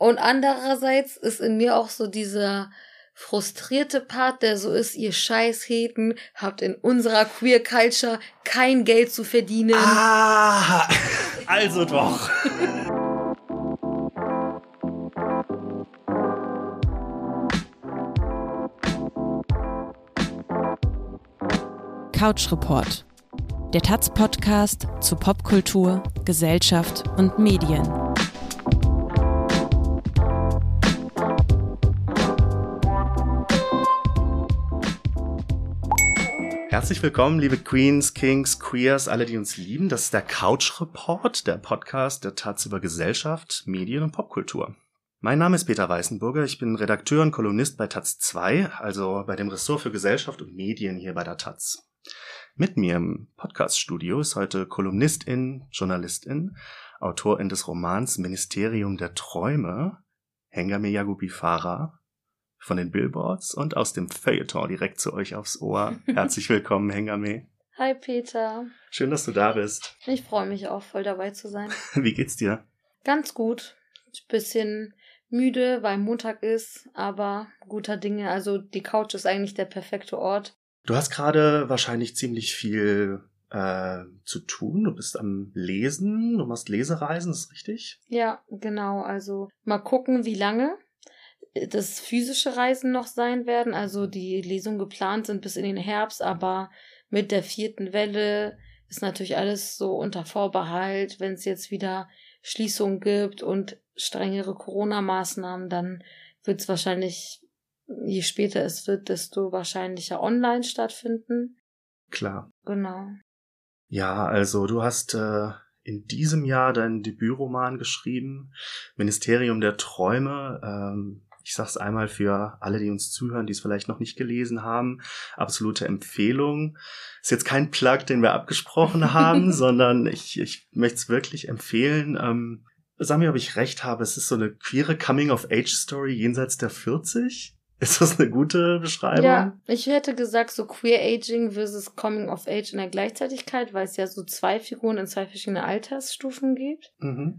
Und andererseits ist in mir auch so dieser frustrierte Part, der so ist, ihr Scheißheten habt in unserer Queer Culture kein Geld zu verdienen. Ah, also doch. Couch Report. Der Taz Podcast zu Popkultur, Gesellschaft und Medien. Herzlich willkommen, liebe Queens, Kings, Queers, alle, die uns lieben. Das ist der Couch Report, der Podcast der Taz über Gesellschaft, Medien und Popkultur. Mein Name ist Peter Weißenburger, ich bin Redakteur und Kolumnist bei Taz 2, also bei dem Ressort für Gesellschaft und Medien hier bei der Taz. Mit mir im Podcaststudio ist heute Kolumnistin, Journalistin, Autorin des Romans Ministerium der Träume, Hengame Yagubi Farah, von den Billboards und aus dem Feuilleton direkt zu euch aufs Ohr. Herzlich willkommen, Hengame. Hi Peter. Schön, dass du da bist. Ich freue mich auch voll dabei zu sein. Wie geht's dir? Ganz gut. Bisschen müde, weil Montag ist, aber guter Dinge. Also die Couch ist eigentlich der perfekte Ort. Du hast gerade wahrscheinlich ziemlich viel äh, zu tun. Du bist am Lesen, du machst Lesereisen, ist richtig? Ja, genau. Also mal gucken, wie lange das physische Reisen noch sein werden. Also die Lesungen geplant sind bis in den Herbst, aber mit der vierten Welle ist natürlich alles so unter Vorbehalt. Wenn es jetzt wieder Schließungen gibt und strengere Corona-Maßnahmen, dann wird es wahrscheinlich je später es wird, desto wahrscheinlicher online stattfinden. Klar. Genau. Ja, also du hast äh, in diesem Jahr deinen Debütroman geschrieben, Ministerium der Träume. Ähm, ich sag's einmal für alle, die uns zuhören, die es vielleicht noch nicht gelesen haben. Absolute Empfehlung. Ist jetzt kein Plug, den wir abgesprochen haben, sondern ich, ich möchte es wirklich empfehlen. Ähm, sag mir, ob ich recht habe. Es ist so eine queere Coming-of-Age-Story jenseits der 40. Ist das eine gute Beschreibung? Ja, ich hätte gesagt, so Queer Aging versus Coming of Age in der Gleichzeitigkeit, weil es ja so zwei Figuren in zwei verschiedene Altersstufen gibt. Mhm.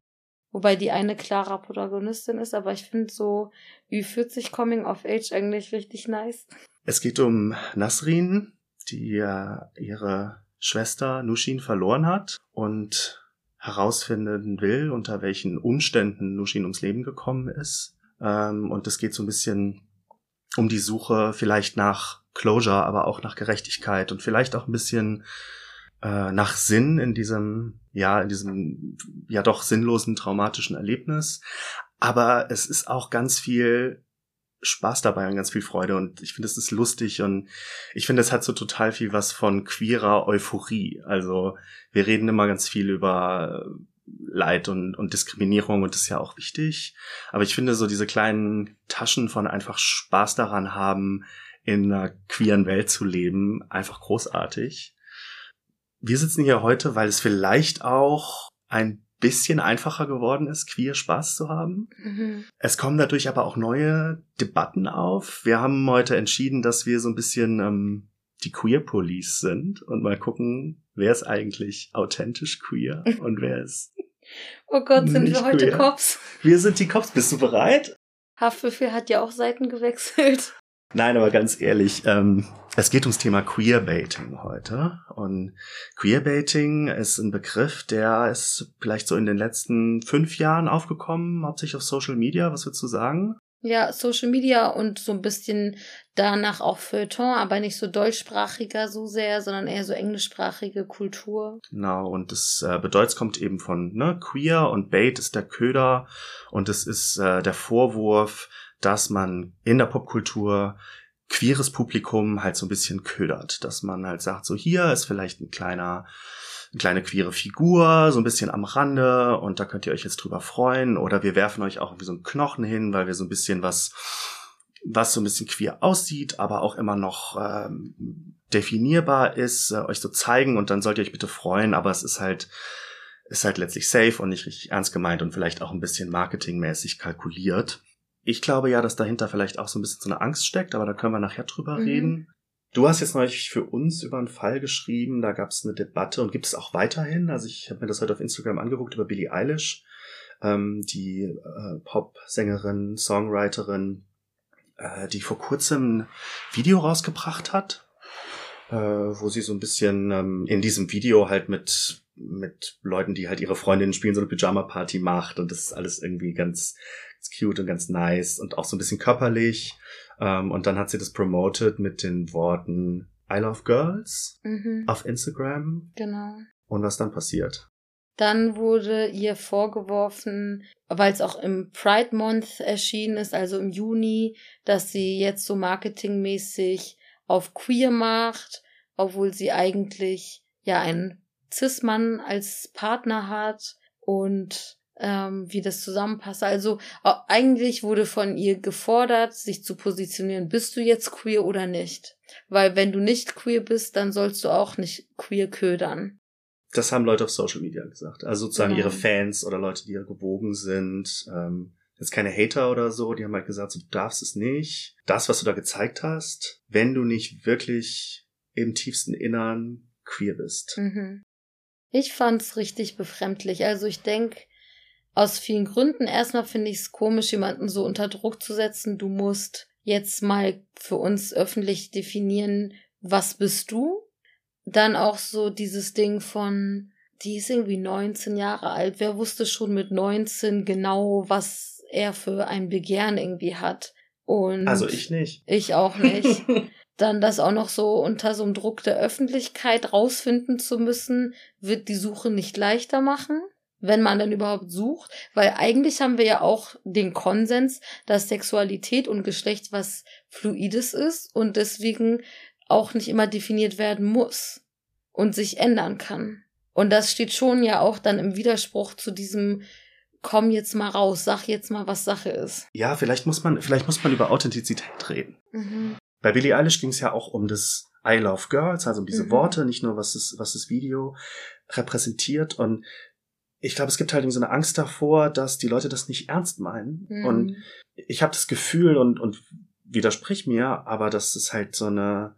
Wobei die eine klarer Protagonistin ist, aber ich finde so Ü40 Coming of Age eigentlich richtig nice. Es geht um Nasrin, die ja ihre Schwester Nushin verloren hat und herausfinden will, unter welchen Umständen Nushin ums Leben gekommen ist. Ähm, und es geht so ein bisschen um die Suche vielleicht nach Closure, aber auch nach Gerechtigkeit und vielleicht auch ein bisschen äh, nach Sinn in diesem, ja, in diesem ja doch sinnlosen traumatischen Erlebnis. Aber es ist auch ganz viel Spaß dabei und ganz viel Freude und ich finde, es ist lustig und ich finde, es hat so total viel was von queerer Euphorie. Also wir reden immer ganz viel über Leid und, und Diskriminierung und das ist ja auch wichtig. Aber ich finde so diese kleinen Taschen von einfach Spaß daran haben, in einer queeren Welt zu leben, einfach großartig. Wir sitzen hier heute, weil es vielleicht auch ein bisschen einfacher geworden ist, queer Spaß zu haben. Mhm. Es kommen dadurch aber auch neue Debatten auf. Wir haben heute entschieden, dass wir so ein bisschen ähm, die Queer Police sind und mal gucken, wer ist eigentlich authentisch queer und wer ist Oh Gott, sind wir heute queer. Cops? Wir sind die Cops. Bist du bereit? Haftbefehl hat ja auch Seiten gewechselt. Nein, aber ganz ehrlich, ähm, es geht ums Thema Queerbaiting heute. Und Queerbaiting ist ein Begriff, der ist vielleicht so in den letzten fünf Jahren aufgekommen, hauptsächlich auf Social Media. Was würdest du sagen? Ja, Social Media und so ein bisschen danach auch Feuilleton, aber nicht so deutschsprachiger so sehr, sondern eher so englischsprachige Kultur. Genau, und das äh, bedeutet, es kommt eben von ne, queer und Bait ist der Köder und es ist äh, der Vorwurf, dass man in der Popkultur queeres Publikum halt so ein bisschen ködert, dass man halt sagt, so hier ist vielleicht ein kleiner eine kleine queere Figur, so ein bisschen am Rande und da könnt ihr euch jetzt drüber freuen. Oder wir werfen euch auch wie so einen Knochen hin, weil wir so ein bisschen was, was so ein bisschen queer aussieht, aber auch immer noch ähm, definierbar ist, äh, euch so zeigen und dann sollt ihr euch bitte freuen, aber es ist halt, ist halt letztlich safe und nicht richtig ernst gemeint und vielleicht auch ein bisschen marketingmäßig kalkuliert. Ich glaube ja, dass dahinter vielleicht auch so ein bisschen so eine Angst steckt, aber da können wir nachher drüber mhm. reden. Du hast jetzt neulich für uns über einen Fall geschrieben, da gab es eine Debatte und gibt es auch weiterhin. Also ich habe mir das heute auf Instagram angeguckt über Billie Eilish. ähm, die äh, Pop-Sängerin, Songwriterin, äh, die vor kurzem ein Video rausgebracht hat, äh, wo sie so ein bisschen ähm, in diesem Video halt mit mit Leuten, die halt ihre Freundinnen spielen, so eine Pyjama-Party macht und das ist alles irgendwie ganz, ganz cute und ganz nice und auch so ein bisschen körperlich. Ähm, und dann hat sie das promoted mit den Worten I love girls Mhm. auf Instagram. Genau. Und was dann passiert? Dann wurde ihr vorgeworfen, weil es auch im Pride Month erschienen ist, also im Juni, dass sie jetzt so marketingmäßig auf queer macht, obwohl sie eigentlich ja einen Cis-Mann als Partner hat und ähm, wie das zusammenpasst. Also eigentlich wurde von ihr gefordert, sich zu positionieren, bist du jetzt queer oder nicht? Weil wenn du nicht queer bist, dann sollst du auch nicht queer ködern. Das haben Leute auf Social Media gesagt. Also sozusagen Genau. ihre Fans oder Leute, die ihr gewogen sind. Ähm, jetzt keine Hater oder so, die haben halt gesagt, so, du darfst es nicht. Das, was du da gezeigt hast, wenn du nicht wirklich im tiefsten Innern queer bist. Mhm. Ich fand's richtig befremdlich. Also ich denk aus vielen Gründen. Erstmal finde ich es komisch, jemanden so unter Druck zu setzen. Du musst jetzt mal für uns öffentlich definieren, was bist du? Dann auch so dieses Ding von, die ist irgendwie 19 Jahre alt. Wer wusste schon mit 19 genau, was er für ein Begehren irgendwie hat? Und Also ich nicht. ich auch nicht. Dann das auch noch so unter so einem Druck der Öffentlichkeit rausfinden zu müssen, wird die Suche nicht leichter machen, wenn man denn überhaupt sucht. Weil eigentlich haben wir ja auch den Konsens, dass Sexualität und Geschlecht was Fluides ist und deswegen auch nicht immer definiert werden muss und sich ändern kann. Und das steht schon ja auch dann im Widerspruch zu diesem komm jetzt mal raus, sag jetzt mal, was Sache ist. Ja, vielleicht muss man, vielleicht muss man über Authentizität reden. Mhm. Bei Billie Eilish ging es ja auch um das I love girls, also um diese Mhm. Worte, nicht nur was das, was das Video repräsentiert. Und ich glaube, es gibt halt so eine Angst davor, dass die Leute das nicht ernst meinen. Mhm. Und ich habe das Gefühl und, und widersprich mir, aber das ist halt so eine,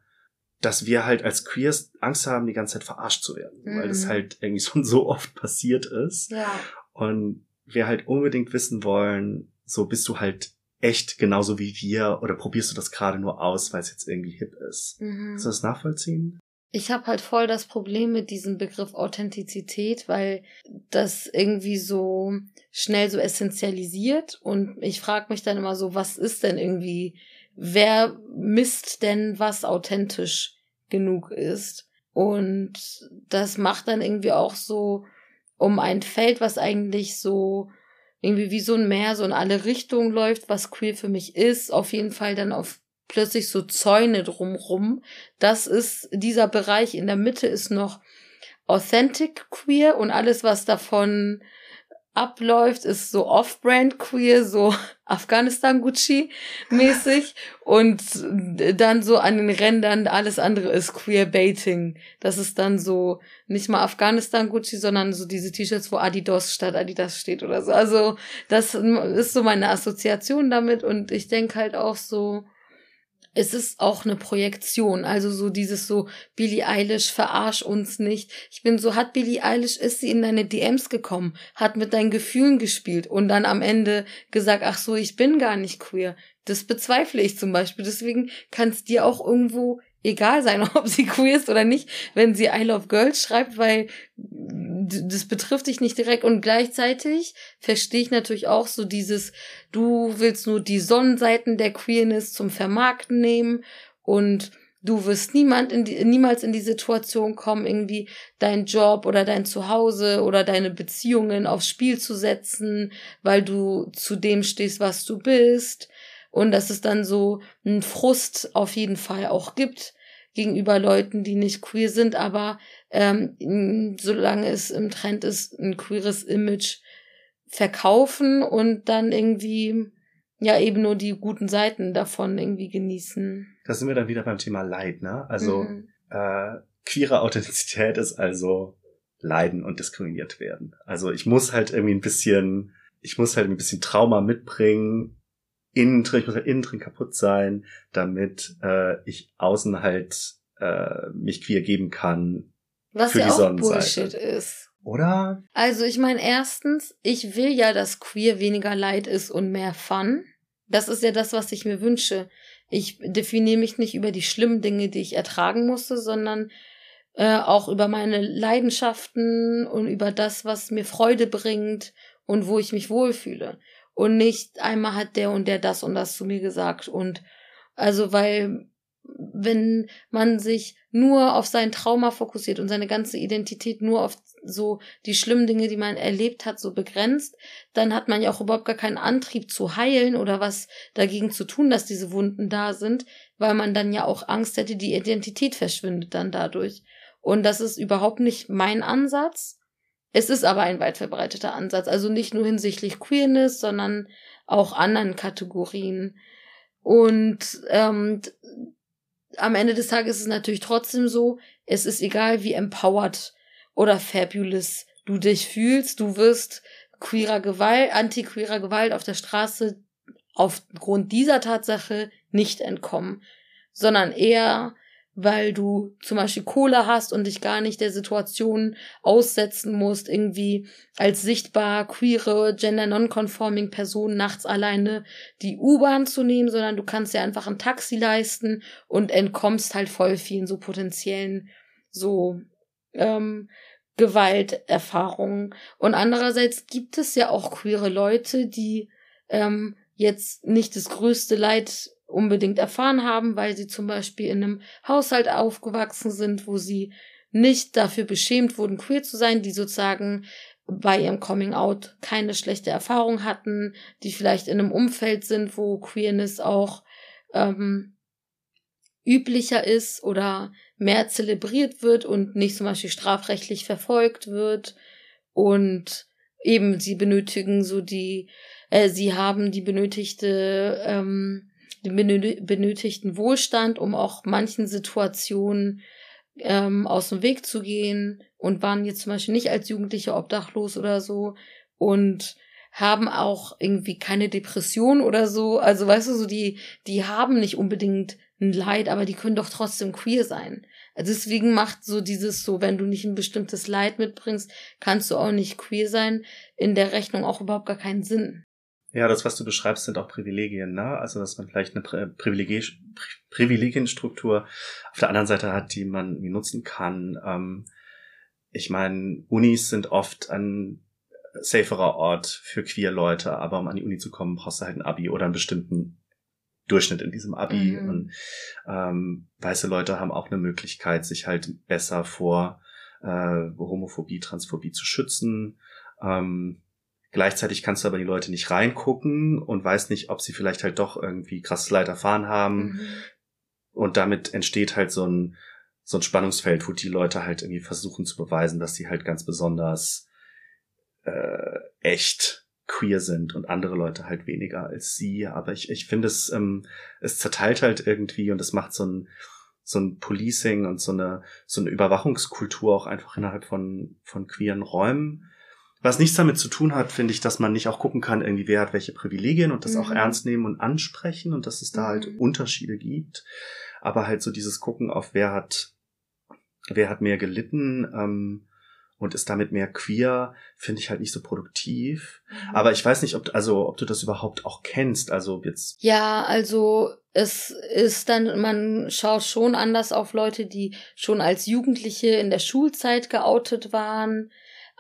dass wir halt als Queers Angst haben, die ganze Zeit verarscht zu werden, weil das Mhm. halt irgendwie schon so oft passiert ist. ja. Und wir halt unbedingt wissen wollen, so bist du halt echt genauso wie wir oder probierst du das gerade nur aus, weil es jetzt irgendwie hip ist. Mhm. Kannst du das nachvollziehen? Ich habe halt voll das Problem mit diesem Begriff Authentizität, weil das irgendwie so schnell so essentialisiert und ich frage mich dann immer so, was ist denn irgendwie, wer misst denn, was authentisch genug ist? Und das macht dann irgendwie auch so um ein Feld, was eigentlich so irgendwie wie so ein Meer so in alle Richtungen läuft, was queer für mich ist, auf jeden Fall dann auf plötzlich so Zäune drumrum. Das ist dieser Bereich in der Mitte ist noch authentic queer und alles, was davon abläuft, ist so off-brand queer, so Afghanistan Gucci mäßig und dann so an den Rändern alles andere ist queer baiting. Das ist dann so nicht mal Afghanistan Gucci, sondern so diese T-Shirts, wo Adidas statt Adidas steht oder so. Also das ist so meine Assoziation damit und ich denke halt auch so, es ist auch eine Projektion. Also so dieses so, Billie Eilish, verarsch uns nicht. Ich bin so, hat Billie Eilish, ist sie in deine DMs gekommen, hat mit deinen Gefühlen gespielt und dann am Ende gesagt, ach so, ich bin gar nicht queer. Das bezweifle ich zum Beispiel. Deswegen kann es dir auch irgendwo egal sein, ob sie queer ist oder nicht, wenn sie I Love Girls schreibt, weil das betrifft dich nicht direkt und gleichzeitig verstehe ich natürlich auch so dieses, du willst nur die Sonnenseiten der Queerness zum Vermarkten nehmen und du wirst niemand in die, niemals in die Situation kommen, irgendwie dein Job oder dein Zuhause oder deine Beziehungen aufs Spiel zu setzen, weil du zu dem stehst, was du bist. Und dass es dann so einen Frust auf jeden Fall auch gibt gegenüber Leuten, die nicht queer sind, aber ähm, solange es im Trend ist, ein queeres Image verkaufen und dann irgendwie ja eben nur die guten Seiten davon irgendwie genießen. Da sind wir dann wieder beim Thema Leid, ne? Also Mhm. äh, queere Authentizität ist also leiden und diskriminiert werden. Also ich muss halt irgendwie ein bisschen, ich muss halt ein bisschen Trauma mitbringen, innen drin, ich muss halt innen drin kaputt sein, damit äh, ich außen halt äh, mich queer geben kann. Was für ja die auch Sonnenseite. Bullshit ist. Oder? Also ich meine, erstens, ich will ja, dass queer weniger Leid ist und mehr Fun. Das ist ja das, was ich mir wünsche. Ich definiere mich nicht über die schlimmen Dinge, die ich ertragen musste, sondern äh, auch über meine Leidenschaften und über das, was mir Freude bringt und wo ich mich wohlfühle. Und nicht einmal hat der und der das und das zu mir gesagt. Und also, weil wenn man sich nur auf sein Trauma fokussiert und seine ganze Identität nur auf so die schlimmen Dinge, die man erlebt hat, so begrenzt, dann hat man ja auch überhaupt gar keinen Antrieb zu heilen oder was dagegen zu tun, dass diese Wunden da sind, weil man dann ja auch Angst hätte, die Identität verschwindet dann dadurch. Und das ist überhaupt nicht mein Ansatz. Es ist aber ein weit verbreiteter Ansatz, also nicht nur hinsichtlich Queerness, sondern auch anderen Kategorien. Und ähm, am Ende des Tages ist es natürlich trotzdem so, es ist egal, wie empowered oder fabulous du dich fühlst, du wirst queerer Gewalt, anti-queerer Gewalt auf der Straße aufgrund dieser Tatsache nicht entkommen, sondern eher weil du zum Beispiel Kohle hast und dich gar nicht der Situation aussetzen musst, irgendwie als sichtbar queere, gender non-conforming Person nachts alleine die U-Bahn zu nehmen, sondern du kannst dir einfach ein Taxi leisten und entkommst halt voll vielen so potenziellen so ähm, Gewalterfahrungen. Und andererseits gibt es ja auch queere Leute, die ähm, jetzt nicht das größte Leid unbedingt erfahren haben, weil sie zum Beispiel in einem Haushalt aufgewachsen sind, wo sie nicht dafür beschämt wurden, queer zu sein, die sozusagen bei ihrem Coming Out keine schlechte Erfahrung hatten, die vielleicht in einem Umfeld sind, wo Queerness auch ähm, üblicher ist oder mehr zelebriert wird und nicht zum Beispiel strafrechtlich verfolgt wird. Und eben sie benötigen so die, äh, sie haben die benötigte ähm, benötigten Wohlstand, um auch manchen Situationen ähm, aus dem Weg zu gehen und waren jetzt zum Beispiel nicht als Jugendliche obdachlos oder so und haben auch irgendwie keine Depression oder so. Also weißt du, so die, die haben nicht unbedingt ein Leid, aber die können doch trotzdem queer sein. Also deswegen macht so dieses so, wenn du nicht ein bestimmtes Leid mitbringst, kannst du auch nicht queer sein, in der Rechnung auch überhaupt gar keinen Sinn. Ja, das, was du beschreibst, sind auch Privilegien, ne? Also, dass man vielleicht eine Privileg Privilegienstruktur auf der anderen Seite hat, die man nutzen kann. Ähm, ich meine, Unis sind oft ein saferer Ort für queer Leute, aber um an die Uni zu kommen, brauchst du halt ein Abi oder einen bestimmten Durchschnitt in diesem Abi. Mhm. Und ähm, weiße Leute haben auch eine Möglichkeit, sich halt besser vor äh, Homophobie, Transphobie zu schützen. Ähm, Gleichzeitig kannst du aber die Leute nicht reingucken und weißt nicht, ob sie vielleicht halt doch irgendwie krasses Leid erfahren haben. Mhm. Und damit entsteht halt so ein, so ein Spannungsfeld, wo die Leute halt irgendwie versuchen zu beweisen, dass sie halt ganz besonders äh, echt queer sind und andere Leute halt weniger als sie. Aber ich, ich finde es, ähm, es zerteilt halt irgendwie und es macht so ein, so ein Policing und so eine, so eine Überwachungskultur auch einfach innerhalb von, von queeren Räumen was nichts damit zu tun hat, finde ich, dass man nicht auch gucken kann, irgendwie wer hat welche Privilegien und das mhm. auch ernst nehmen und ansprechen und dass es da halt mhm. Unterschiede gibt. Aber halt so dieses Gucken auf wer hat, wer hat mehr gelitten, ähm, und ist damit mehr queer, finde ich halt nicht so produktiv. Mhm. Aber ich weiß nicht, ob, also, ob du das überhaupt auch kennst. Also jetzt. Ja, also es ist dann, man schaut schon anders auf Leute, die schon als Jugendliche in der Schulzeit geoutet waren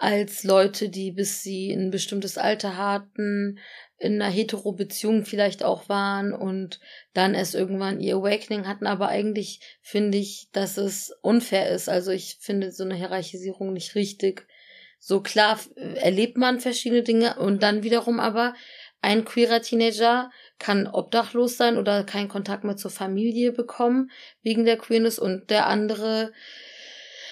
als Leute, die bis sie ein bestimmtes Alter hatten, in einer Hetero-Beziehung vielleicht auch waren und dann erst irgendwann ihr Awakening hatten. Aber eigentlich finde ich, dass es unfair ist. Also ich finde so eine Hierarchisierung nicht richtig. So klar erlebt man verschiedene Dinge und dann wiederum aber ein queerer Teenager kann obdachlos sein oder keinen Kontakt mehr zur Familie bekommen wegen der Queerness und der andere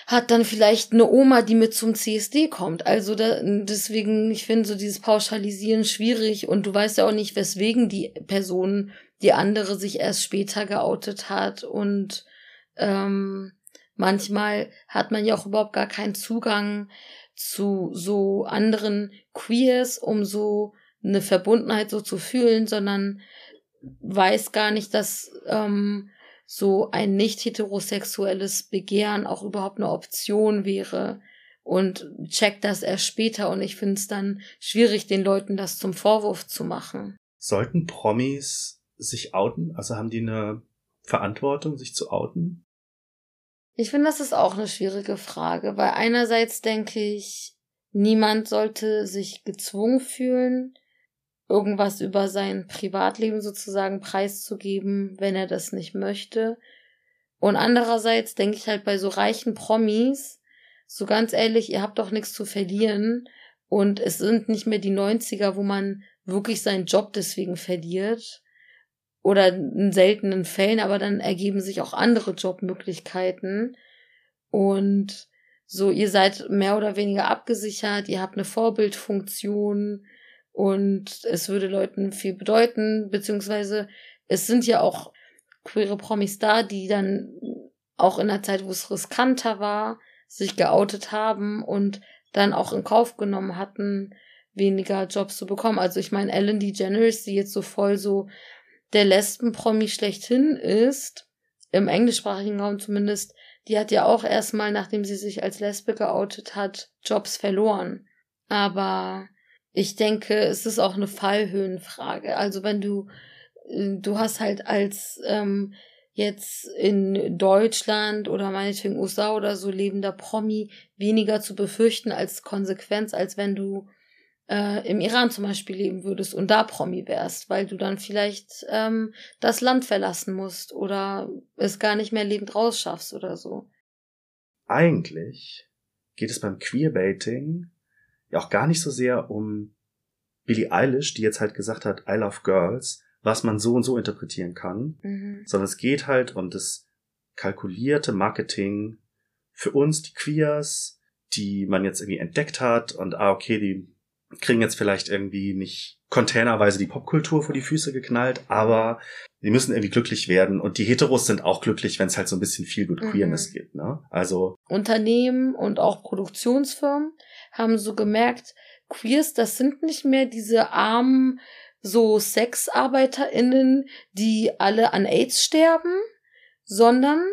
hat dann vielleicht eine Oma, die mit zum CSD kommt. Also da, deswegen, ich finde so dieses Pauschalisieren schwierig und du weißt ja auch nicht, weswegen die Person, die andere sich erst später geoutet hat und ähm, manchmal hat man ja auch überhaupt gar keinen Zugang zu so anderen Queers, um so eine Verbundenheit so zu fühlen, sondern weiß gar nicht, dass ähm, so ein nicht heterosexuelles Begehren auch überhaupt eine Option wäre und checkt das erst später und ich finde es dann schwierig, den Leuten das zum Vorwurf zu machen. Sollten Promis sich outen? Also haben die eine Verantwortung, sich zu outen? Ich finde, das ist auch eine schwierige Frage, weil einerseits denke ich, niemand sollte sich gezwungen fühlen, irgendwas über sein Privatleben sozusagen preiszugeben, wenn er das nicht möchte. Und andererseits denke ich halt bei so reichen Promis, so ganz ehrlich, ihr habt doch nichts zu verlieren. Und es sind nicht mehr die 90er, wo man wirklich seinen Job deswegen verliert. Oder in seltenen Fällen, aber dann ergeben sich auch andere Jobmöglichkeiten. Und so, ihr seid mehr oder weniger abgesichert, ihr habt eine Vorbildfunktion und es würde Leuten viel bedeuten, beziehungsweise es sind ja auch queere Promis da, die dann auch in der Zeit, wo es riskanter war, sich geoutet haben und dann auch in Kauf genommen hatten, weniger Jobs zu bekommen. Also ich meine, Ellen DeGeneres, die jetzt so voll so der Lesben-Promi schlechthin ist, im englischsprachigen Raum zumindest, die hat ja auch erstmal, nachdem sie sich als Lesbe geoutet hat, Jobs verloren. Aber ich denke, es ist auch eine Fallhöhenfrage. Also wenn du, äh, du hast halt als ähm, jetzt in Deutschland oder meinetwegen USA oder so lebender Promi weniger zu befürchten als Konsequenz, als wenn du äh, im Iran zum Beispiel leben würdest und da Promi wärst, weil du dann vielleicht ähm, das Land verlassen musst oder es gar nicht mehr lebend rausschaffst oder so. Eigentlich geht es beim Queerbaiting ja auch gar nicht so sehr um Billie Eilish, die jetzt halt gesagt hat, I love girls, was man so und so interpretieren kann, mhm. sondern es geht halt um das kalkulierte Marketing für uns, die Queers, die man jetzt irgendwie entdeckt hat und ah, okay, die kriegen jetzt vielleicht irgendwie nicht containerweise die Popkultur vor die Füße geknallt, aber die müssen irgendwie glücklich werden und die Heteros sind auch glücklich, wenn es halt so ein bisschen viel gut Queerness mhm. gibt, ne? Also Unternehmen und auch Produktionsfirmen haben so gemerkt, Queers, das sind nicht mehr diese armen so SexarbeiterInnen, die alle an AIDS sterben, sondern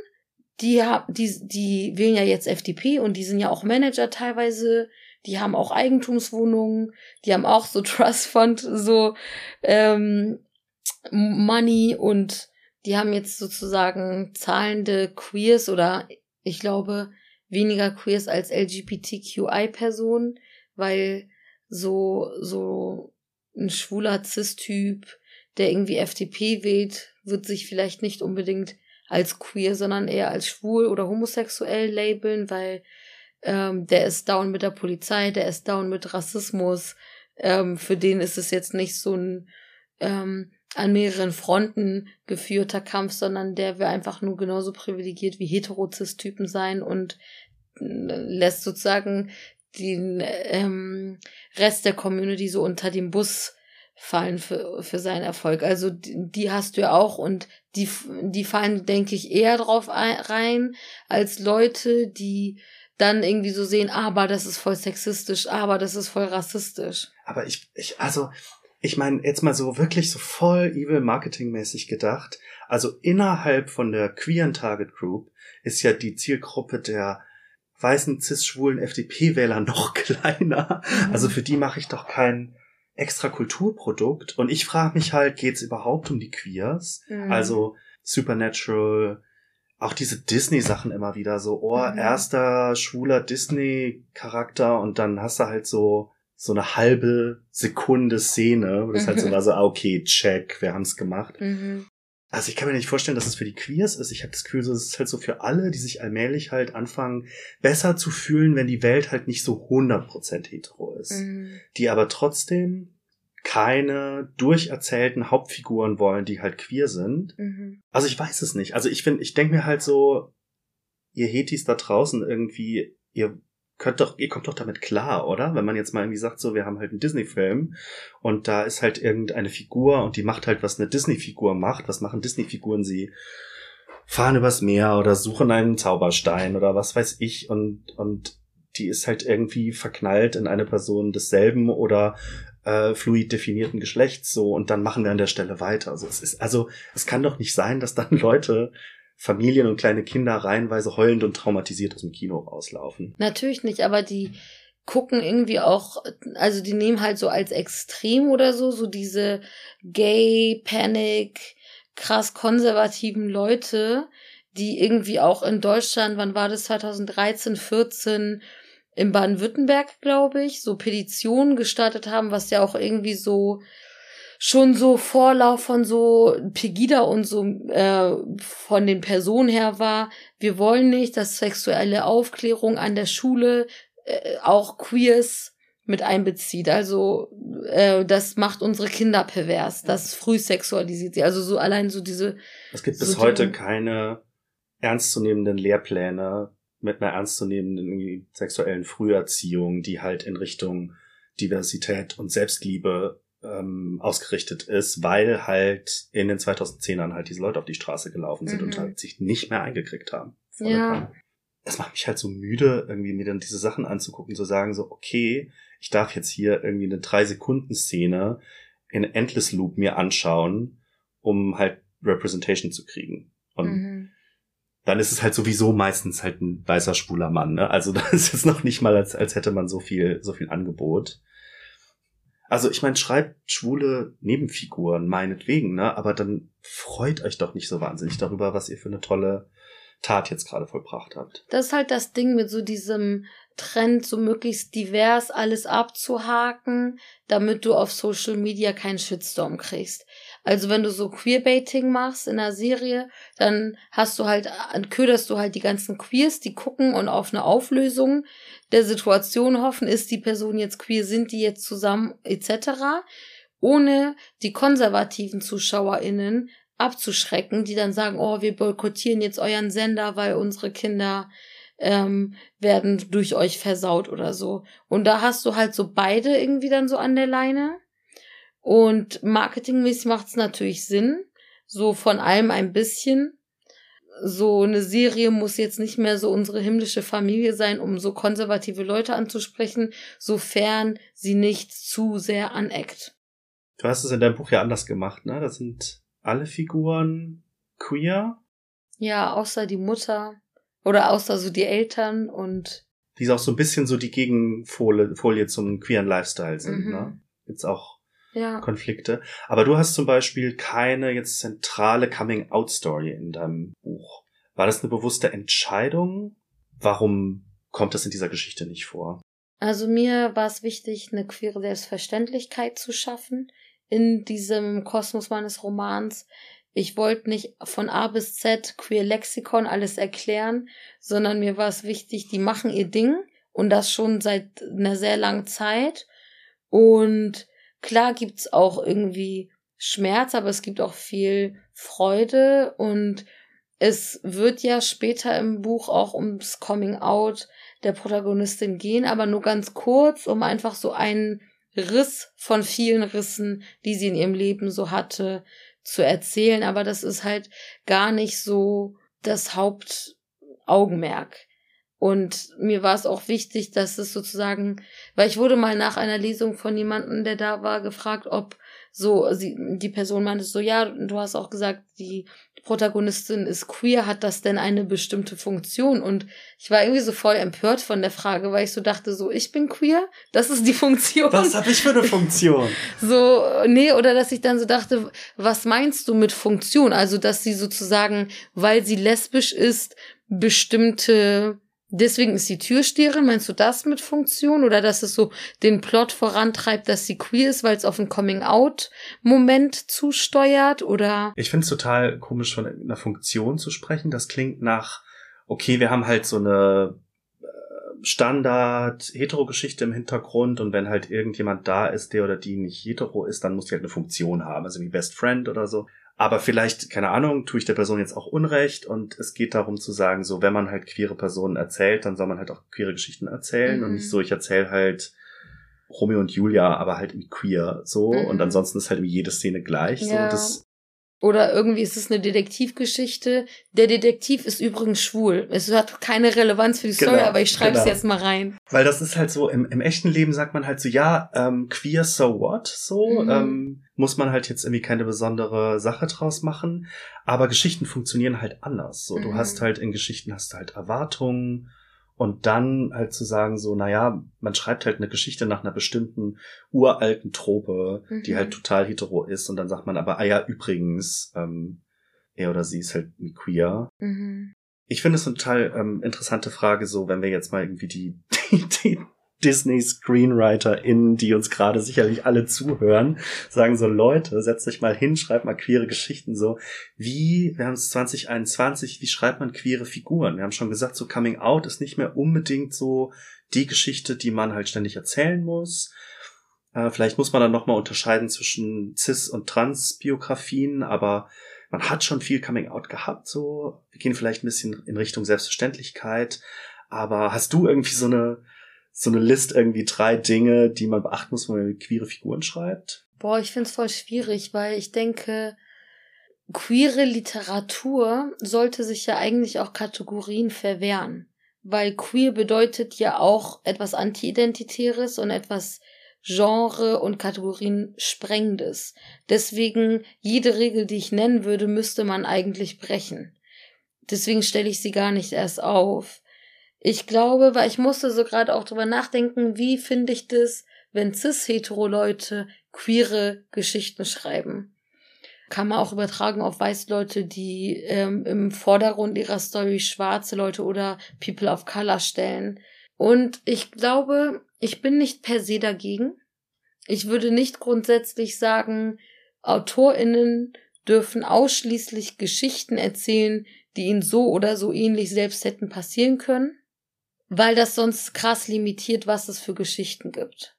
die, die, die wählen ja jetzt FDP und die sind ja auch Manager teilweise, die haben auch Eigentumswohnungen, die haben auch so Trust Fund, so ähm, Money und die haben jetzt sozusagen zahlende Queers oder ich glaube weniger Queers als LGBTQI-Personen, weil so, so ein schwuler Cis-Typ, der irgendwie FDP wählt, wird sich vielleicht nicht unbedingt als queer, sondern eher als schwul oder homosexuell labeln, weil ähm, der ist down mit der Polizei, der ist down mit Rassismus. Ähm, für den ist es jetzt nicht so ein ähm, an mehreren Fronten geführter Kampf, sondern der will einfach nur genauso privilegiert wie Heterozis-Typen sein und äh, lässt sozusagen den ähm, Rest der Community so unter dem Bus fallen für, für seinen Erfolg. Also die, die hast du ja auch und die, die fallen, denke ich, eher drauf rein als Leute, die dann irgendwie so sehen, aber das ist voll sexistisch, aber das ist voll rassistisch. Aber ich, ich also, ich meine, jetzt mal so wirklich so voll evil marketingmäßig gedacht. Also innerhalb von der queeren Target Group ist ja die Zielgruppe der weißen, cis-schwulen FDP-Wähler noch kleiner. Mhm. Also für die mache ich doch kein extra Kulturprodukt. Und ich frage mich halt, geht's überhaupt um die Queers? Mhm. Also Supernatural, auch diese Disney-Sachen immer wieder so, oh, mhm. erster schwuler Disney-Charakter und dann hast du halt so so eine halbe Sekunde Szene, wo das mhm. halt so war so, ah, okay, check, wir haben's gemacht. Mhm. Also ich kann mir nicht vorstellen, dass es für die Queers ist. Ich habe das Gefühl, es ist halt so für alle, die sich allmählich halt anfangen, besser zu fühlen, wenn die Welt halt nicht so 100% hetero ist. Mhm. Die aber trotzdem keine durcherzählten Hauptfiguren wollen, die halt queer sind. Mhm. Also ich weiß es nicht. Also ich finde, ich denke mir halt so, ihr Hetis da draußen irgendwie, ihr könnt doch, ihr kommt doch damit klar, oder? Wenn man jetzt mal irgendwie sagt, so, wir haben halt einen Disney-Film und da ist halt irgendeine Figur und die macht halt, was eine Disney-Figur macht. Was machen Disney-Figuren? Sie fahren übers Meer oder suchen einen Zauberstein oder was weiß ich und, und die ist halt irgendwie verknallt in eine Person desselben oder äh, fluid definierten Geschlechts so und dann machen wir an der Stelle weiter. Also es ist, also es kann doch nicht sein, dass dann Leute Familien und kleine Kinder reihenweise heulend und traumatisiert aus dem Kino rauslaufen. Natürlich nicht, aber die gucken irgendwie auch, also die nehmen halt so als extrem oder so, so diese Gay, Panic, krass konservativen Leute, die irgendwie auch in Deutschland, wann war das, 2013, 14, in Baden-Württemberg, glaube ich, so Petitionen gestartet haben, was ja auch irgendwie so schon so Vorlauf von so Pegida und so äh, von den Personen her war. Wir wollen nicht, dass sexuelle Aufklärung an der Schule äh, auch Queers mit einbezieht. Also äh, das macht unsere Kinder pervers. Das früh sexualisiert sie. Also so allein so diese. Es gibt bis so heute keine ernstzunehmenden Lehrpläne mit einer ernstzunehmenden sexuellen Früherziehung, die halt in Richtung Diversität und Selbstliebe ähm, ausgerichtet ist, weil halt in den 2010ern halt diese Leute auf die Straße gelaufen sind mhm. und halt sich nicht mehr eingekriegt haben. Ja. Das macht mich halt so müde, irgendwie mir dann diese Sachen anzugucken, zu sagen so, okay, ich darf jetzt hier irgendwie eine drei Sekunden Szene in Endless Loop mir anschauen, um halt Representation zu kriegen. Und mhm. dann ist es halt sowieso meistens halt ein weißer schwuler Mann, ne? Also das ist jetzt noch nicht mal, als, als hätte man so viel, so viel Angebot. Also ich meine, schreibt schwule Nebenfiguren, meinetwegen, ne? Aber dann freut euch doch nicht so wahnsinnig darüber, was ihr für eine tolle Tat jetzt gerade vollbracht habt. Das ist halt das Ding mit so diesem Trend, so möglichst divers alles abzuhaken, damit du auf Social Media keinen Shitstorm kriegst. Also wenn du so Queerbaiting machst in einer Serie, dann hast du halt, köderst du halt die ganzen Queers, die gucken und auf eine Auflösung der Situation hoffen, ist die Person jetzt queer, sind die jetzt zusammen, etc., ohne die konservativen ZuschauerInnen abzuschrecken, die dann sagen, oh, wir boykottieren jetzt euren Sender, weil unsere Kinder ähm, werden durch euch versaut oder so. Und da hast du halt so beide irgendwie dann so an der Leine. Und marketingmäßig macht es natürlich Sinn, so von allem ein bisschen so eine Serie muss jetzt nicht mehr so unsere himmlische Familie sein, um so konservative Leute anzusprechen, sofern sie nicht zu sehr aneckt. Du hast es in deinem Buch ja anders gemacht, ne? Das sind alle Figuren queer. Ja, außer die Mutter oder außer so die Eltern und die auch so ein bisschen so die Gegenfolie Folie zum queeren Lifestyle sind, mhm. ne? Gibt's auch ja. Konflikte. Aber du hast zum Beispiel keine jetzt zentrale Coming-out-Story in deinem Buch. War das eine bewusste Entscheidung? Warum kommt das in dieser Geschichte nicht vor? Also mir war es wichtig, eine queere Selbstverständlichkeit zu schaffen in diesem Kosmos meines Romans. Ich wollte nicht von A bis Z queer Lexikon alles erklären, sondern mir war es wichtig, die machen ihr Ding und das schon seit einer sehr langen Zeit. Und Klar gibt's auch irgendwie Schmerz, aber es gibt auch viel Freude und es wird ja später im Buch auch ums Coming Out der Protagonistin gehen, aber nur ganz kurz, um einfach so einen Riss von vielen Rissen, die sie in ihrem Leben so hatte, zu erzählen. Aber das ist halt gar nicht so das Hauptaugenmerk. Und mir war es auch wichtig, dass es sozusagen, weil ich wurde mal nach einer Lesung von jemandem, der da war, gefragt, ob so, sie, die Person meinte so, ja, du hast auch gesagt, die Protagonistin ist queer, hat das denn eine bestimmte Funktion? Und ich war irgendwie so voll empört von der Frage, weil ich so dachte, so, ich bin queer, das ist die Funktion. Was habe ich für eine Funktion? so, nee, oder dass ich dann so dachte, was meinst du mit Funktion? Also, dass sie sozusagen, weil sie lesbisch ist, bestimmte Deswegen ist sie Türsteherin. Meinst du das mit Funktion? Oder dass es so den Plot vorantreibt, dass sie queer ist, weil es auf einen Coming-out-Moment zusteuert? Oder? Ich finde es total komisch, von einer Funktion zu sprechen. Das klingt nach, okay, wir haben halt so eine äh, Standard-Hetero-Geschichte im Hintergrund und wenn halt irgendjemand da ist, der oder die nicht hetero ist, dann muss die halt eine Funktion haben, also wie Best Friend oder so. Aber vielleicht, keine Ahnung, tue ich der Person jetzt auch Unrecht und es geht darum zu sagen, so, wenn man halt queere Personen erzählt, dann soll man halt auch queere Geschichten erzählen mhm. und nicht mhm. so, ich erzähle halt Romeo und Julia, aber halt im queer, so, mhm. und ansonsten ist halt jede Szene gleich, ja. so, das oder irgendwie ist es eine Detektivgeschichte. Der Detektiv ist übrigens schwul. Es hat keine Relevanz für die Story, genau, aber ich schreibe es genau. jetzt mal rein. Weil das ist halt so, im, im echten Leben sagt man halt so, ja, ähm, queer, so what? So, mhm. ähm, muss man halt jetzt irgendwie keine besondere Sache draus machen. Aber Geschichten funktionieren halt anders. So, mhm. du hast halt in Geschichten hast du halt Erwartungen und dann halt zu sagen so, naja, man schreibt halt eine Geschichte nach einer bestimmten uralten Trope, mhm. die halt total hetero ist und dann sagt man aber, ah ja, übrigens, ähm, er oder sie ist halt queer. Mhm. Ich finde es eine total ähm, interessante Frage, so wenn wir jetzt mal irgendwie die, die, die Disney ScreenwriterInnen, die uns gerade sicherlich alle zuhören, sagen so, Leute, setzt euch mal hin, schreibt mal queere Geschichten so. Wie, wir haben es 2021, wie schreibt man queere Figuren? Wir haben schon gesagt, so Coming Out ist nicht mehr unbedingt so die Geschichte, die man halt ständig erzählen muss. Äh, vielleicht muss man dann nochmal unterscheiden zwischen Cis- und Trans-Biografien, aber man hat schon viel Coming Out gehabt, so. Wir gehen vielleicht ein bisschen in Richtung Selbstverständlichkeit. Aber hast du irgendwie so eine, so eine List irgendwie drei Dinge, die man beachten muss, wenn man queere Figuren schreibt? Boah, ich find's voll schwierig, weil ich denke, queere Literatur sollte sich ja eigentlich auch Kategorien verwehren. Weil queer bedeutet ja auch etwas Anti-Identitäres und etwas Genre und Kategorien sprengendes. Deswegen jede Regel, die ich nennen würde, müsste man eigentlich brechen. Deswegen stelle ich sie gar nicht erst auf. Ich glaube, weil ich musste so gerade auch drüber nachdenken, wie finde ich das, wenn cis-hetero-Leute queere Geschichten schreiben. Kann man auch übertragen auf weiße Leute, die ähm, im Vordergrund ihrer Story schwarze Leute oder People of Color stellen. Und ich glaube, ich bin nicht per se dagegen. Ich würde nicht grundsätzlich sagen, AutorInnen dürfen ausschließlich Geschichten erzählen, die ihnen so oder so ähnlich selbst hätten passieren können weil das sonst krass limitiert, was es für Geschichten gibt.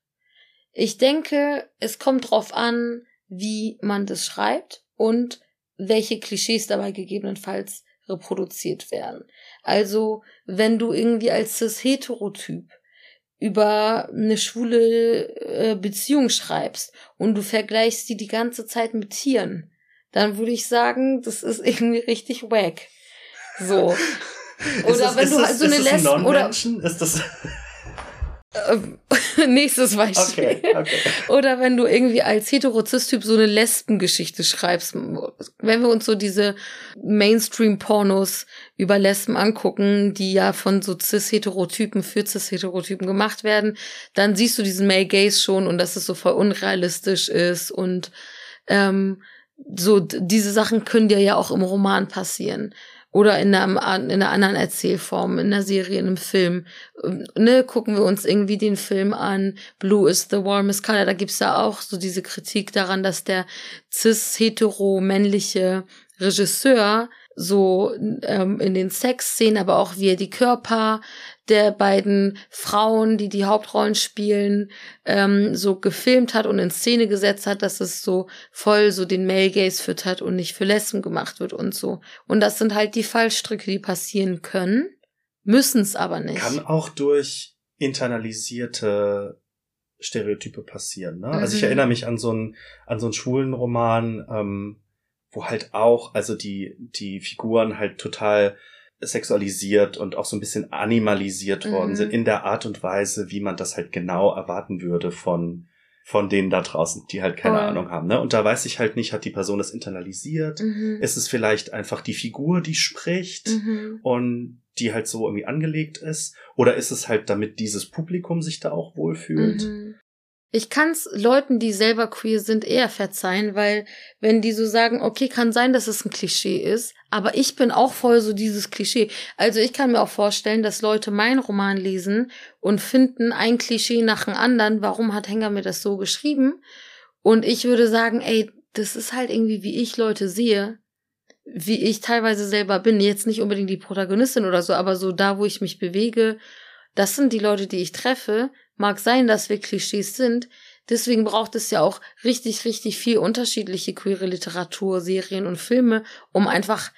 Ich denke, es kommt drauf an, wie man das schreibt und welche Klischees dabei gegebenenfalls reproduziert werden. Also, wenn du irgendwie als cis-heterotyp über eine schwule äh, Beziehung schreibst und du vergleichst die die ganze Zeit mit Tieren, dann würde ich sagen, das ist irgendwie richtig wack. So. Oder das, wenn du halt so eine Lesben oder ist das ähm, Nächstes Beispiel. Okay, okay. Oder wenn du irgendwie als Heterozist-Typ so eine Lesbengeschichte schreibst. Wenn wir uns so diese Mainstream-Pornos über Lesben angucken, die ja von so cis-Heterotypen für cis-Heterotypen gemacht werden, dann siehst du diesen Male Gaze schon und dass es so voll unrealistisch ist und ähm, so diese Sachen können dir ja auch im Roman passieren oder in einer, in einer anderen Erzählform, in einer Serie, in einem Film. Ähm, ne, gucken wir uns irgendwie den Film an, Blue is the warmest color, da gibt's ja auch so diese Kritik daran, dass der cis-hetero-männliche Regisseur so ähm, in den Sexszenen, aber auch wie er die Körper der beiden Frauen, die die Hauptrollen spielen, ähm, so gefilmt hat und in Szene gesetzt hat, dass es so voll so den Male Gaze füttert und nicht für Lesben gemacht wird und so. Und das sind halt die Fallstricke, die passieren können, müssen es aber nicht. Kann auch durch internalisierte Stereotype passieren. Ne? Mhm. Also ich mhm. erinnere mich an so einen an so einen schwulen Roman, ähm, wo halt auch also die die Figuren halt total sexualisiert und auch so ein bisschen animalisiert mhm. worden sind in der Art und Weise, wie man das halt genau erwarten würde von von denen da draußen, die halt keine oh. Ahnung haben. Ne? Und da weiß ich halt nicht, hat die Person das internalisiert? Mhm. Ist es vielleicht einfach die Figur, die spricht mhm. und die halt so irgendwie angelegt ist? Oder ist es halt, damit dieses Publikum sich da auch wohlfühlt? Mhm. Ich kann's Leuten, die selber queer sind, eher verzeihen, weil wenn die so sagen, okay, kann sein, dass es ein Klischee ist, aber ich bin auch voll so dieses Klischee. Also ich kann mir auch vorstellen, dass Leute meinen Roman lesen und finden ein Klischee nach dem anderen. Warum hat Henger mir das so geschrieben? Und ich würde sagen, ey, das ist halt irgendwie, wie ich Leute sehe, wie ich teilweise selber bin. Jetzt nicht unbedingt die Protagonistin oder so, aber so da, wo ich mich bewege. Das sind die Leute, die ich treffe Mag sein, dass wir Klischees sind. Deswegen braucht es ja auch richtig, richtig viel unterschiedliche queere Literatur, Serien und Filme, um einfach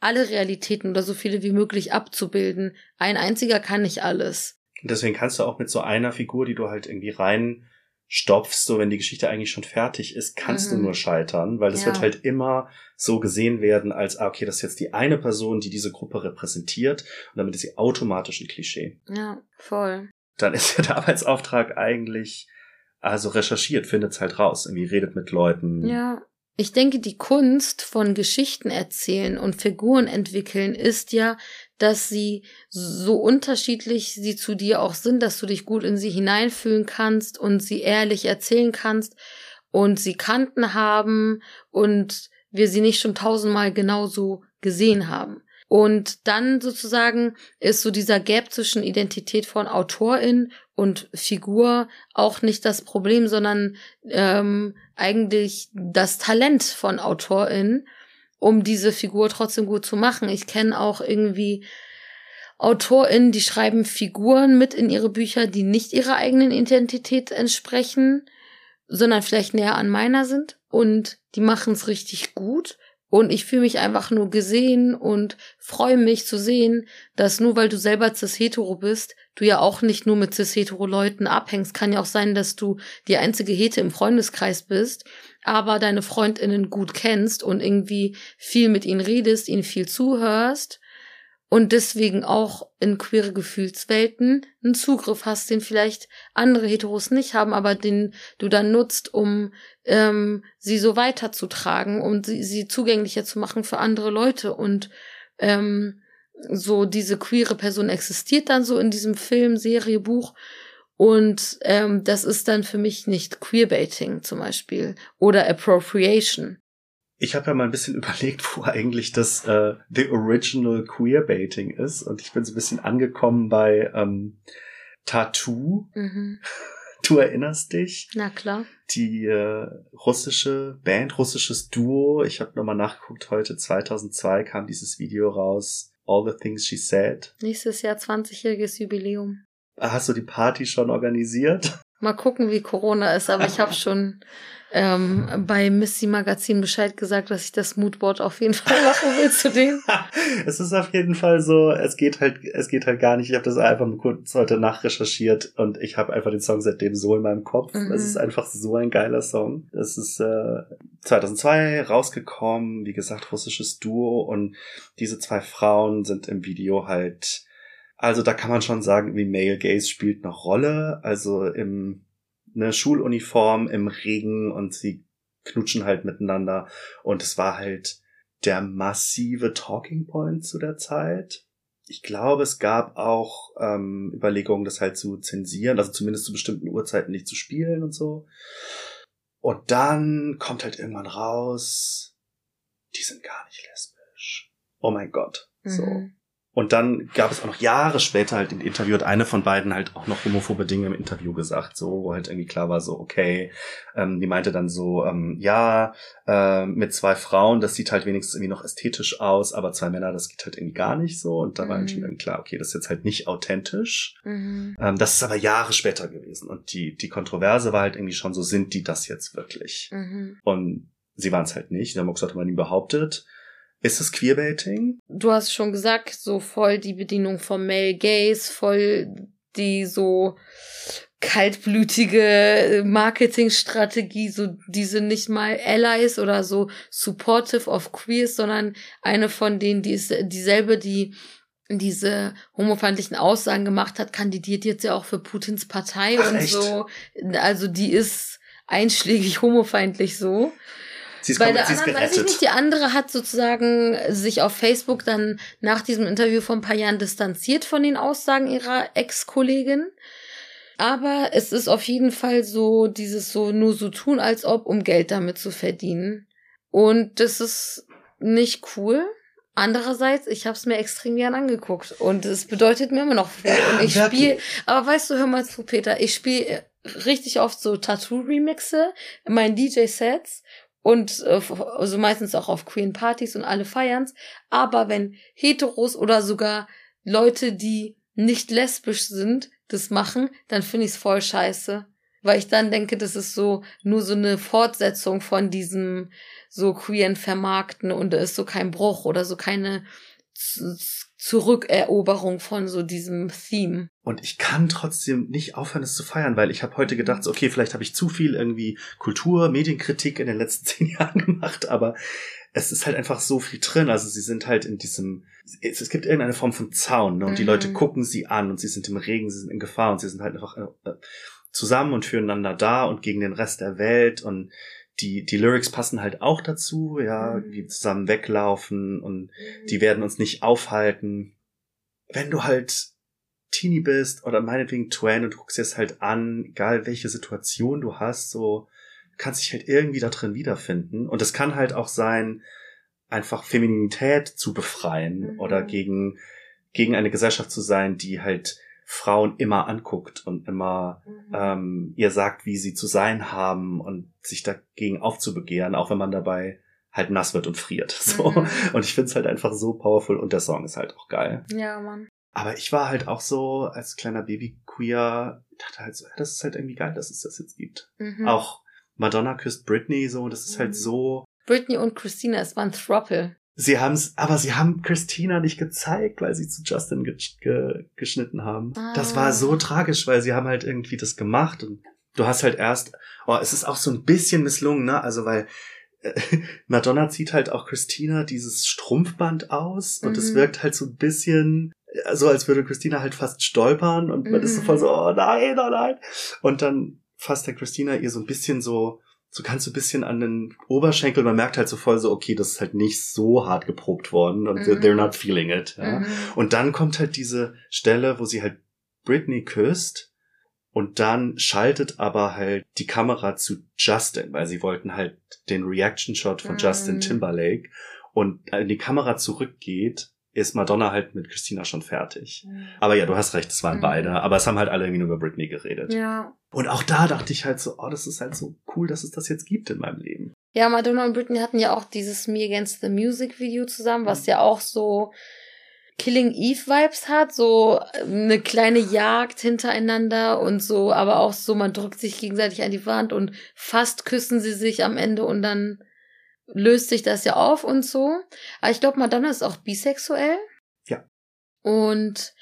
alle Realitäten oder so viele wie möglich abzubilden. Ein einziger kann nicht alles. deswegen kannst du auch mit so einer Figur, die du halt irgendwie rein stopfst, so wenn die Geschichte eigentlich schon fertig ist, kannst mhm. du nur scheitern, weil es ja. wird halt immer so gesehen werden, als, ah, okay, das ist jetzt die eine Person, die diese Gruppe repräsentiert und damit ist sie automatisch ein Klischee. Ja, voll dann ist ja der Arbeitsauftrag eigentlich also recherchiert, findet's halt raus, irgendwie redet mit Leuten. Ja. Ich denke, die Kunst von Geschichten erzählen und Figuren entwickeln ist ja, dass sie so unterschiedlich sie zu dir auch sind, dass du dich gut in sie hineinfühlen kannst und sie ehrlich erzählen kannst und sie Kanten haben und wir sie nicht schon tausendmal genauso gesehen haben. Und dann sozusagen ist so dieser Gap zwischen Identität von Autorin und Figur auch nicht das Problem, sondern ähm, eigentlich das Talent von Autorin, um diese Figur trotzdem gut zu machen. Ich kenne auch irgendwie AutorInnen, die schreiben Figuren mit in ihre Bücher, die nicht ihrer eigenen Identität entsprechen, sondern vielleicht näher an meiner sind und die machen es richtig gut und ich fühle mich einfach nur gesehen und freue mich zu sehen, dass nur weil du selber cis-hetero bist, du ja auch nicht nur mit cis-hetero Leuten abhängst. Kann ja auch sein, dass du die einzige Hete im Freundeskreis bist, aber deine Freundinnen gut kennst und irgendwie viel mit ihnen redest, ihnen viel zuhörst und deswegen auch in queere Gefühlswelten einen Zugriff hast, den vielleicht andere Heteros nicht haben, aber den du dann nutzt, um ähm, sie so weiterzutragen, um sie, sie zugänglicher zu machen für andere Leute und ähm, so diese queere Person existiert dann so in diesem Film, Serie, Buch und ähm, das ist dann für mich nicht Queerbaiting zum Beispiel oder Appropriation. Ich habe ja mal ein bisschen überlegt, wo eigentlich das äh, The Original Queerbaiting ist. Und ich bin so ein bisschen angekommen bei ähm, Tattoo. Mhm. Du erinnerst dich? Na klar. Die äh, russische Band, russisches Duo. Ich habe nochmal nachgeguckt, heute 2002 kam dieses Video raus. All the Things She Said. Nächstes Jahr 20-jähriges Jubiläum. Hast du die Party schon organisiert? Mal gucken, wie Corona ist, aber ich habe schon ähm, bei Missy Magazin Bescheid gesagt, dass ich das Moodboard auf jeden Fall machen will zu denen. es ist auf jeden Fall so, es geht halt, es geht halt gar nicht. Ich habe das einfach mal kurz heute nachrecherchiert und ich habe einfach den Song seitdem so in meinem Kopf. Mhm. Es ist einfach so ein geiler Song. Das ist äh, 2002 rausgekommen, wie gesagt, russisches Duo und diese zwei Frauen sind im Video halt also da kann man schon sagen, wie Male Gaze spielt eine Rolle. Also im eine Schuluniform im Regen und sie knutschen halt miteinander. Und es war halt der massive Talking Point zu der Zeit. Ich glaube, es gab auch ähm, Überlegungen, das halt zu zensieren, also zumindest zu bestimmten Uhrzeiten nicht zu spielen und so. Und dann kommt halt irgendwann raus, die sind gar nicht lesbisch. Oh mein Gott. Mhm. So. Und dann gab es auch noch Jahre später halt im Interview, hat eine von beiden halt auch noch homophobe Dinge im Interview gesagt, so, wo halt irgendwie klar war, so, okay, ähm, die meinte dann so, ähm, ja, äh, mit zwei Frauen, das sieht halt wenigstens irgendwie noch ästhetisch aus, aber zwei Männer, das geht halt irgendwie gar nicht so. Und da mhm. war irgendwie dann klar, okay, das ist jetzt halt nicht authentisch. Mhm. Ähm, das ist aber Jahre später gewesen. Und die, die Kontroverse war halt irgendwie schon so, sind die das jetzt wirklich? Mhm. Und sie waren es halt nicht. Der Mox hat man nie behauptet. Ist es Queerbaiting? Du hast schon gesagt, so voll die Bedienung vom Male Gaze, voll die so kaltblütige Marketingstrategie, so diese nicht mal Allies oder so supportive of Queers, sondern eine von denen, die ist dieselbe, die diese homofeindlichen Aussagen gemacht hat, kandidiert jetzt ja auch für Putins Partei Ach, und echt? so. Also die ist einschlägig homofeindlich so. Sie ist, Bei der anderen weiß ich nicht, die andere hat sozusagen sich auf Facebook dann nach diesem Interview vor ein paar Jahren distanziert von den Aussagen ihrer Ex-Kollegin. Aber es ist auf jeden Fall so, dieses so nur so tun, als ob, um Geld damit zu verdienen. Und das ist nicht cool. Andererseits, ich habe es mir extrem gern angeguckt und es bedeutet mir immer noch viel. Und ich spiele, aber weißt du, hör mal zu, Peter, ich spiele richtig oft so Tattoo-Remixe in meinen DJ-Sets und äh, also meistens auch auf Queen Partys und alle feiern's. Aber wenn Heteros oder sogar Leute, die nicht lesbisch sind, das machen, dann finde ich's voll scheiße. Weil ich dann denke, das ist so nur so eine Fortsetzung von diesem so queeren Vermarkten und da ist so kein Bruch oder so keine Zurückeroberung von so diesem Theme. Und ich kann trotzdem nicht aufhören, es zu feiern, weil ich habe heute gedacht, okay, vielleicht habe ich zu viel irgendwie Kultur, Medienkritik in den letzten zehn Jahren gemacht, aber es ist halt einfach so viel drin. Also sie sind halt in diesem, es, es gibt irgendeine Form von Zaun, ne? Und mhm. die Leute gucken sie an und sie sind im Regen, sie sind in Gefahr und sie sind halt einfach äh, zusammen und füreinander da und gegen den Rest der Welt und die, die Lyrics passen halt auch dazu, ja, Mhm. die zusammen weglaufen und Mhm. die werden uns nicht aufhalten. Wenn du halt Teenie bist oder meinetwegen Twain und du guckst dir es halt an, egal welche Situation du hast, so du kannst dich halt irgendwie da drin wiederfinden. Und es kann halt auch sein, einfach Femininität zu befreien Mhm. oder gegen, gegen eine Gesellschaft zu sein, die halt Frauen immer anguckt und immer Mhm. ähm, ihr sagt, wie sie zu sein haben und sich dagegen aufzubegehren, auch wenn man dabei halt nass wird und friert. So. Mhm. Und ich find's halt einfach so powerful und der Song ist halt auch geil. Ja, Mann. Aber ich war halt auch so als kleiner Baby queer, dachte halt so, ja, das ist halt irgendwie geil, dass es das jetzt gibt. Mhm. Auch Madonna küsst Britney, so, das ist Mhm. halt so. Britney und Christina, es war ein Thruple. Sie haben's, aber sie haben Christina nicht gezeigt, weil sie zu Justin ge ge geschnitten haben. Das Ah. war so tragisch, weil sie haben halt irgendwie das gemacht und du hast halt erst, oh, es ist auch so ein bisschen misslungen, ne? Also weil äh, Madonna zieht halt auch Christina dieses Strumpfband aus und es Mhm. wirkt halt so ein bisschen äh, so, als würde Christina halt fast stolpern und man ist so Mhm. voll so, oh nein, oh nein. Und dann fasst der Christina ihr so ein bisschen so, so kannst du ein bisschen an den Oberschenkel, man merkt halt so voll so, okay, das ist halt nicht so hart geprobt worden und Mhm. they're not feeling it. Ja? Mhm. Und dann kommt halt diese Stelle, wo sie halt Britney küsst und dann schaltet aber halt die Kamera zu Justin, weil sie wollten halt den Reaction Shot von Mhm. Justin Timberlake und wenn die Kamera zurückgeht, ist Madonna halt mit Christina schon fertig. Aber ja, du hast recht, es waren Mhm. beide, aber es haben halt alle irgendwie nur über Britney geredet. Ja. Und auch da dachte ich halt so, oh, das ist halt so cool, dass es das jetzt gibt in meinem Leben. Ja, Madonna und Britney hatten ja auch dieses Me Against the Music Video zusammen, was ja auch so Killing Eve Vibes hat, so eine kleine Jagd hintereinander und so, aber auch so, man drückt sich gegenseitig an die Wand und fast küssen sie sich am Ende und dann löst sich das ja auf und so. Aber ich glaube, Madonna ist auch bisexuell. Ja. Und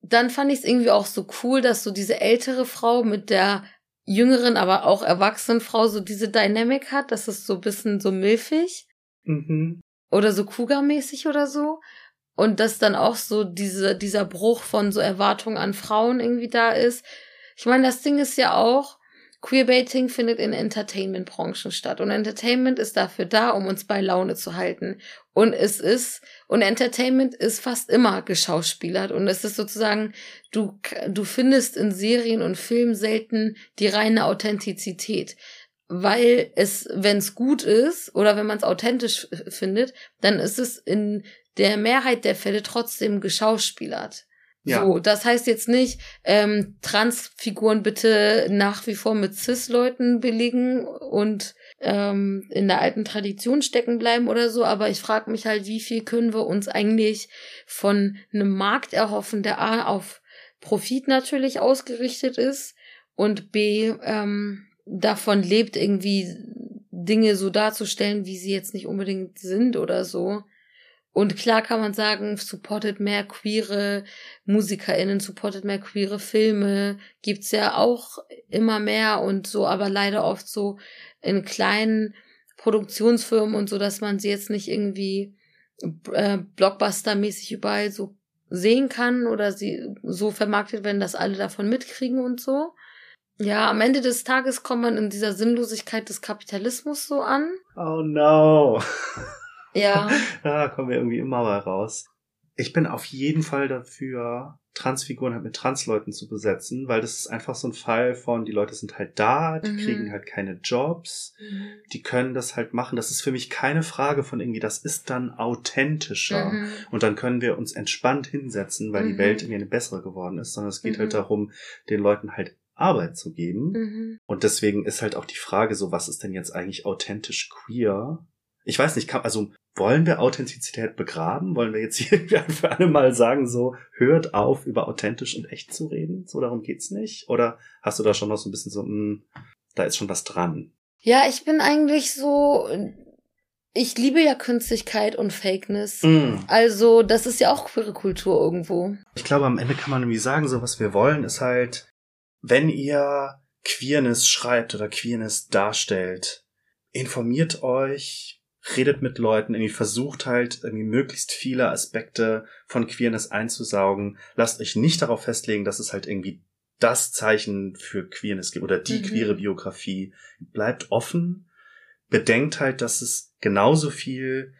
dann fand ich es irgendwie auch so cool, dass so diese ältere Frau mit der jüngeren, aber auch erwachsenen Frau so diese Dynamic hat. Das ist so ein bisschen so milfig Mhm. oder so Cougar-mäßig oder so. Und dass dann auch so diese, dieser Bruch von so Erwartungen an Frauen irgendwie da ist. Ich meine, das Ding ist ja auch, Queerbaiting findet in Entertainment-Branchen statt. Und Entertainment ist dafür da, um uns bei Laune zu halten. Und es ist, und Entertainment ist fast immer geschauspielert. Und es ist sozusagen, du, du findest in Serien und Filmen selten die reine Authentizität. Weil es, wenn es gut ist oder wenn man es authentisch findet, dann ist es in der Mehrheit der Fälle trotzdem geschauspielert. Ja. So, das heißt jetzt nicht, ähm, Transfiguren bitte nach wie vor mit Cis-Leuten belegen und ähm, in der alten Tradition stecken bleiben oder so, aber ich frage mich halt, wie viel können wir uns eigentlich von einem Markt erhoffen, der A auf Profit natürlich ausgerichtet ist und B ähm, davon lebt, irgendwie Dinge so darzustellen, wie sie jetzt nicht unbedingt sind oder so. Und klar kann man sagen, supportet mehr queere MusikerInnen, supportet mehr queere Filme, gibt's ja auch immer mehr und so, aber leider oft so in kleinen Produktionsfirmen und so, dass man sie jetzt nicht irgendwie äh, Blockbuster-mäßig überall so sehen kann oder sie so vermarktet werden, dass alle davon mitkriegen und so. Ja, am Ende des Tages kommt man in dieser Sinnlosigkeit des Kapitalismus so an. Oh no. Ja. Da kommen wir irgendwie immer mal raus. Ich bin auf jeden Fall dafür, Transfiguren halt mit Transleuten zu besetzen, weil das ist einfach so ein Fall von, die Leute sind halt da, die Mhm. kriegen halt keine Jobs, die können das halt machen. Das ist für mich keine Frage von irgendwie, das ist dann authentischer. Mhm. Und dann können wir uns entspannt hinsetzen, weil die Mhm. Welt irgendwie eine bessere geworden ist, sondern es geht Mhm. halt darum, den Leuten halt Arbeit zu geben. Mhm. Und deswegen ist halt auch die Frage so, was ist denn jetzt eigentlich authentisch queer? Ich weiß nicht, kann, also wollen wir Authentizität begraben? Wollen wir jetzt hier irgendwie für alle mal sagen, so hört auf, über authentisch und echt zu reden? So darum geht's nicht? Oder hast du da schon noch so ein bisschen so, mh, da ist schon was dran? Ja, ich bin eigentlich so. Ich liebe ja Künstlichkeit und Fakeness. Mm. Also, das ist ja auch queere Kultur irgendwo. Ich glaube, am Ende kann man irgendwie sagen, so was wir wollen, ist halt, wenn ihr Queerness schreibt oder Queerness darstellt, informiert euch, redet mit Leuten, irgendwie versucht halt irgendwie möglichst viele Aspekte von Queerness einzusaugen. Lasst euch nicht darauf festlegen, dass es halt irgendwie das Zeichen für Queerness gibt oder die Mhm. queere Biografie. Bleibt offen, bedenkt halt, dass es genauso viel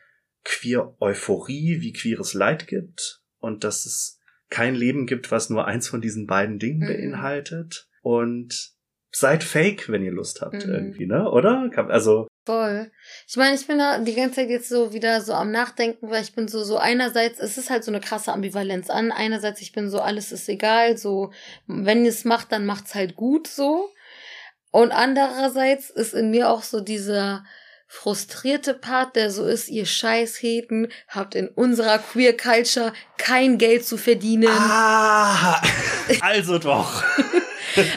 queer Euphorie wie queeres Leid gibt und dass es kein Leben gibt, was nur eins von diesen beiden Dingen Mhm. beinhaltet. Und seid fake, wenn ihr Lust habt, Mhm. irgendwie, ne? Oder? Also, Voll. Ich meine, ich bin da die ganze Zeit jetzt so wieder so am Nachdenken, weil ich bin so, so einerseits, es ist halt so eine krasse Ambivalenz an. Einerseits, ich bin so, alles ist egal, so, wenn ihr es macht, dann macht's halt gut, so. Und andererseits ist in mir auch so dieser frustrierte Part, der so ist, ihr Scheißheten habt in unserer Queer Culture kein Geld zu verdienen. ah, also doch.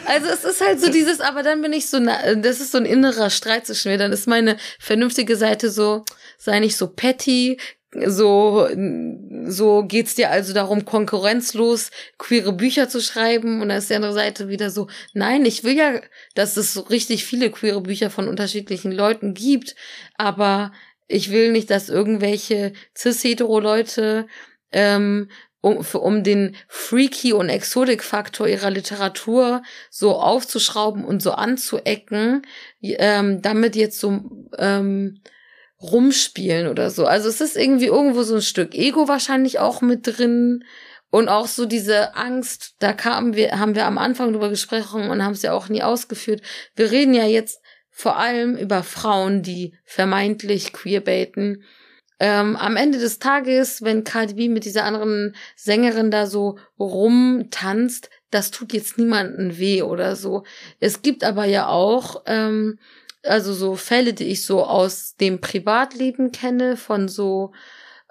Also es ist halt so dieses, aber dann bin ich so, das ist so ein innerer Streit zwischen mir. Dann ist meine vernünftige Seite so, sei nicht so petty, so, so geht's dir also darum, konkurrenzlos queere Bücher zu schreiben. Und dann ist die andere Seite wieder so, nein, ich will ja, dass es so richtig viele queere Bücher von unterschiedlichen Leuten gibt, aber ich will nicht, dass irgendwelche cis-hetero-Leute ähm, um, für, um den Freaky- und Exotik-Faktor ihrer Literatur so aufzuschrauben und so anzuecken, ähm, damit jetzt so ähm, rumspielen oder so. Also es ist irgendwie irgendwo so ein Stück Ego wahrscheinlich auch mit drin. Und auch so diese Angst, da kamen wir, haben wir am Anfang drüber gesprochen und haben es ja auch nie ausgeführt. Wir reden ja jetzt vor allem über Frauen, die vermeintlich queerbaiten. Ähm, am Ende des Tages, wenn Cardi B mit dieser anderen Sängerin da so rumtanzt, das tut jetzt niemanden weh oder so. Es gibt aber ja auch, ähm, also so Fälle, die ich so aus dem Privatleben kenne, von so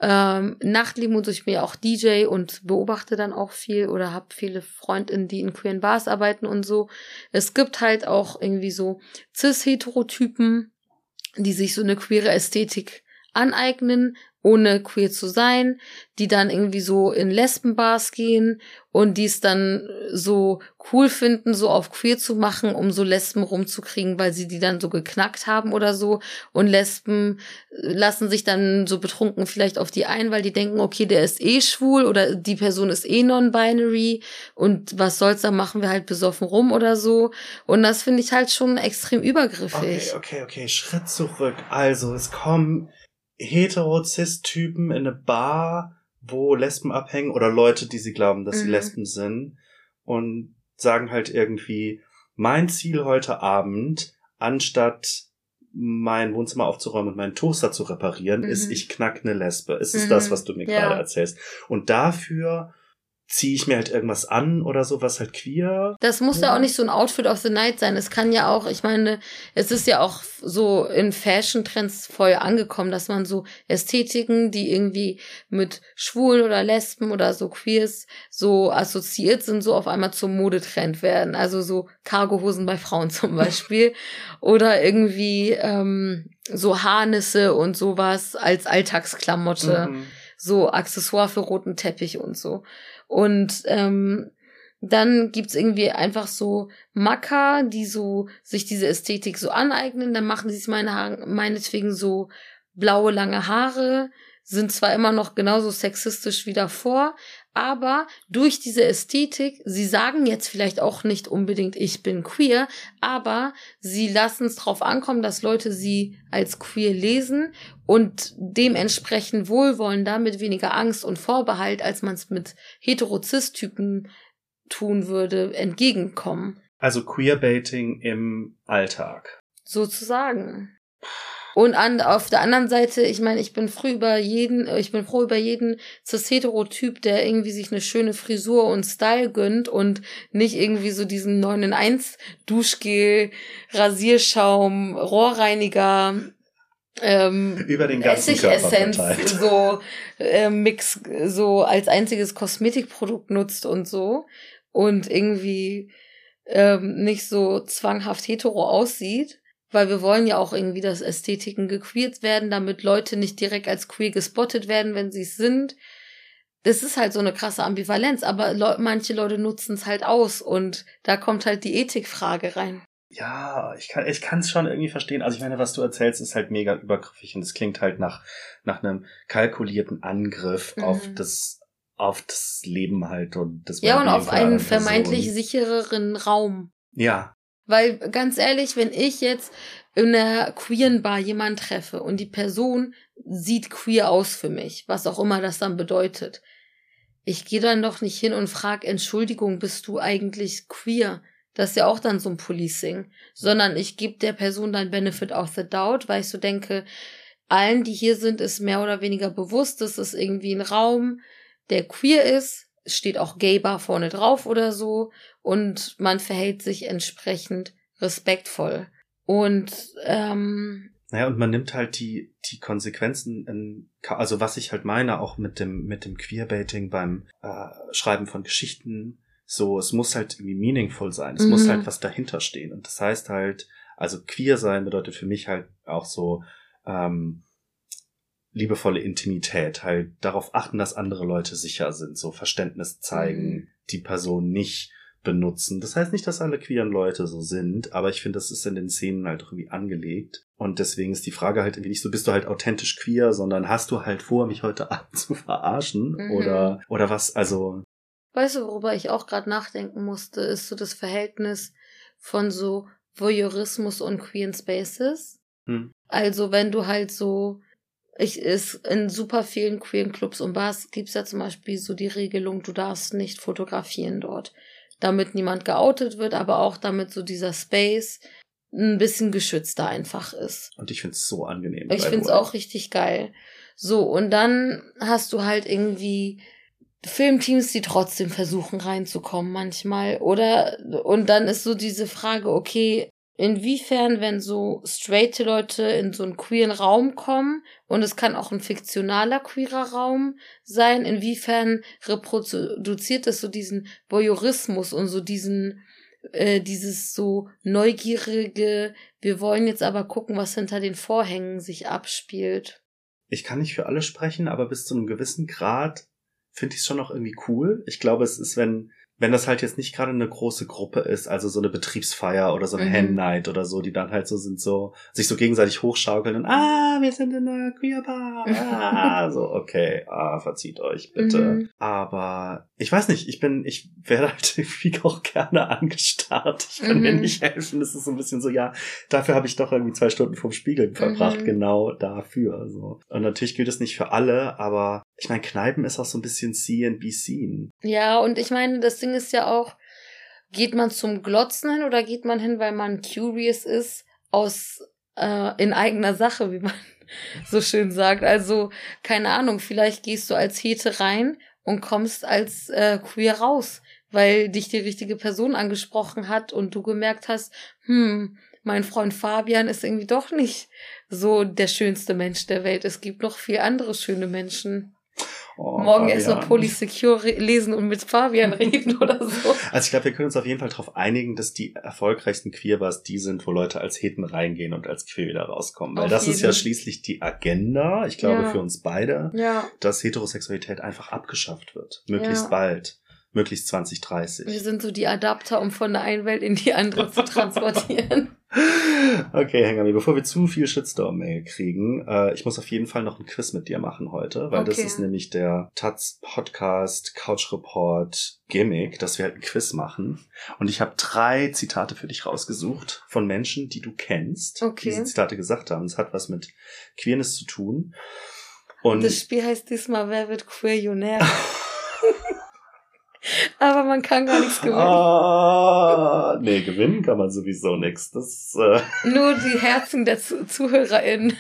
ähm, Nachtleben und so. Ich bin ja auch DJ und beobachte dann auch viel oder habe viele Freundinnen, die in queeren Bars arbeiten und so. Es gibt halt auch irgendwie so Cis-Heterotypen, die sich so eine queere Ästhetik aneignen, ohne queer zu sein, die dann irgendwie so in Lesbenbars gehen und die es dann so cool finden, so auf queer zu machen, um so Lesben rumzukriegen, weil sie die dann so geknackt haben oder so. Und Lesben lassen sich dann so betrunken vielleicht auf die ein, weil die denken, okay, der ist eh schwul oder die Person ist eh non-binary und was soll's, dann machen wir halt besoffen rum oder so. Und das finde ich halt schon extrem übergriffig. Okay, okay, okay, Schritt zurück. Also, es kommen hetero-cis-Typen in eine Bar, wo Lesben abhängen oder Leute, die sie glauben, dass sie Mhm. Lesben sind und sagen halt irgendwie, mein Ziel heute Abend, anstatt mein Wohnzimmer aufzuräumen und meinen Toaster zu reparieren, Mhm. ist, ich knack eine Lesbe. Ist es Mhm. das, was du mir Ja. gerade erzählst? Und dafür ziehe ich mir halt irgendwas an oder so, was halt queer Das muss ja auch nicht so ein Outfit of the Night sein. Es kann ja auch, ich meine, es ist ja auch so in Fashion-Trends voll angekommen, dass man so Ästhetiken, die irgendwie mit Schwulen oder Lesben oder so Queers so assoziiert sind, so auf einmal zum Modetrend werden. Also so Cargohosen bei Frauen zum Beispiel. oder irgendwie ähm, so Harnisse und sowas als Alltagsklamotte Mhm. so Accessoire für roten Teppich und so. Und ähm, dann gibt's irgendwie einfach so Macker, die so sich diese Ästhetik so aneignen. Dann machen sie es meine meinetwegen so blaue, lange Haare, sind zwar immer noch genauso sexistisch wie davor, aber durch diese Ästhetik, sie sagen jetzt vielleicht auch nicht unbedingt, ich bin queer, aber sie lassen es drauf ankommen, dass Leute sie als queer lesen und dementsprechend wohlwollender, mit weniger Angst und Vorbehalt, als man es mit Hetero-Cis-Typen tun würde, entgegenkommen. Also Queerbaiting im Alltag. Sozusagen. Und an, auf der anderen Seite, ich meine, ich bin früh über jeden, ich bin froh über jeden cis-hetero-Typ, der irgendwie sich eine schöne Frisur und Style gönnt und nicht irgendwie so diesen 9 in 1 Duschgel, Rasierschaum, Rohrreiniger, ähm, Über den ganzen Essigessenz so äh, Mix so als einziges Kosmetikprodukt nutzt und so. Und irgendwie ähm, nicht so zwanghaft hetero aussieht, weil wir wollen ja auch irgendwie, dass Ästhetiken gequeert werden, damit Leute nicht direkt als queer gespottet werden, wenn sie es sind. Das ist halt so eine krasse Ambivalenz, aber Leu manche Leute nutzen es halt aus und da kommt halt die Ethikfrage rein. Ja, ich kann ich kann es schon irgendwie verstehen. Also ich meine, was du erzählst, ist halt mega übergriffig und es klingt halt nach nach einem kalkulierten Angriff Mhm. auf das auf das Leben halt und das Ja, und auf einen vermeintlich sichereren Raum. Ja, Weil ganz ehrlich, wenn ich jetzt in einer queeren Bar jemanden treffe und die Person sieht queer aus für mich, was auch immer das dann bedeutet, ich gehe dann doch nicht hin und frage, Entschuldigung, bist du eigentlich queer? Das ist ja auch dann so ein Policing. Sondern ich gebe der Person dann Benefit of the Doubt, weil ich so denke, allen, die hier sind, ist mehr oder weniger bewusst, das ist irgendwie ein Raum, der queer ist. Es steht auch Gay Bar vorne drauf oder so. Und man verhält sich entsprechend respektvoll. Und ähm, Naja, und man nimmt halt die, die Konsequenzen in, also was ich halt meine, auch mit dem, mit dem Queerbaiting beim äh, Schreiben von Geschichten, so, es muss halt irgendwie meaningful sein, es muss Mhm. halt was dahinter stehen. Und das heißt halt, also queer sein bedeutet für mich halt auch so, ähm, liebevolle Intimität, halt darauf achten, dass andere Leute sicher sind, so Verständnis zeigen, Mhm. die Person nicht benutzen. Das heißt nicht, dass alle queeren Leute so sind, aber ich finde, das ist in den Szenen halt irgendwie angelegt. Und deswegen ist die Frage halt irgendwie nicht so, bist du halt authentisch queer, sondern hast du halt vor, mich heute Abend zu verarschen? Mhm. Oder, oder was, also, weißt du, worüber ich auch gerade nachdenken musste, ist so das Verhältnis von so Voyeurismus und Queer Spaces. hm, Also wenn du halt so, ich ist in super vielen queeren Clubs und Bars gibt's ja zum Beispiel so die Regelung, du darfst nicht fotografieren dort, damit niemand geoutet wird, aber auch damit so dieser Space ein bisschen geschützter einfach ist. und ich find's so angenehm. Ich find's way. auch richtig geil. So, und dann hast du halt irgendwie Filmteams, die trotzdem versuchen reinzukommen manchmal. Oder, und dann ist so diese Frage, okay, inwiefern, wenn so straighte Leute in so einen queeren Raum kommen, und es kann auch ein fiktionaler queerer Raum sein, inwiefern reproduziert es so diesen Voyeurismus und so diesen, äh, dieses so neugierige, wir wollen jetzt aber gucken, was hinter den Vorhängen sich abspielt. ich kann nicht für alle sprechen, aber bis zu einem gewissen Grad finde ich es schon noch irgendwie cool. Ich glaube, es ist, wenn, wenn das halt jetzt nicht gerade eine große Gruppe ist, also so eine Betriebsfeier oder so eine Mhm. Hen Night oder so, die dann halt so sind, so, sich so gegenseitig hochschaukeln und, ah, wir sind in einer Queer Bar, ah, so, okay, ah, verzieht euch bitte. Mhm. Aber ich weiß nicht, ich bin, ich werde halt irgendwie auch gerne angestarrt. Ich kann mir Mhm. nicht helfen. Es ist so ein bisschen so, ja, dafür habe ich doch irgendwie zwei Stunden vorm Spiegel verbracht, Mhm. genau dafür. So. Und natürlich gilt es nicht für alle, aber ich meine, Kneipen ist auch so ein bisschen be seen. Ja, und ich meine, das Ding ist ja auch, geht man zum Glotzen hin oder geht man hin, weil man curious ist, aus äh, in eigener Sache, wie man so schön sagt. Also, keine Ahnung, vielleicht gehst du als Hete rein und kommst als äh, queer raus, weil dich die richtige Person angesprochen hat und du gemerkt hast, hm, mein Freund Fabian ist irgendwie doch nicht so der schönste Mensch der Welt. Es gibt noch viel andere schöne Menschen. Oh, Morgen erstmal. Polysecure re- lesen und mit Fabian reden oder so. Also ich glaube, wir können uns auf jeden Fall darauf einigen, dass die erfolgreichsten Queerbars die sind, wo Leute als Heten reingehen und als Queer wieder rauskommen. Weil Auf das ist ja jeden. schließlich die Agenda, ich glaube, Ja. für uns beide, Ja, dass Heterosexualität einfach abgeschafft wird. Möglichst Ja. bald. Möglichst 2030. wir sind so die Adapter, um von der einen Welt in die andere zu transportieren. Okay, Hengami, bevor wir zu viel Shitstorm-Mail kriegen, äh, ich muss auf jeden Fall noch ein Quiz mit dir machen heute, weil das Okay. ist nämlich der Taz Podcast Couch Report Gimmick, dass wir halt ein Quiz machen. Und ich habe drei Zitate für dich rausgesucht von Menschen, die du kennst, Okay. die diese Zitate gesagt haben. Es hat was mit Queerness zu tun. Und Das Spiel heißt diesmal Wer wird Queerionär? Aber man kann gar nichts gewinnen. Ah, nee, gewinnen kann man sowieso nix. Das, äh, Nur die Herzen der Zu ZuhörerInnen.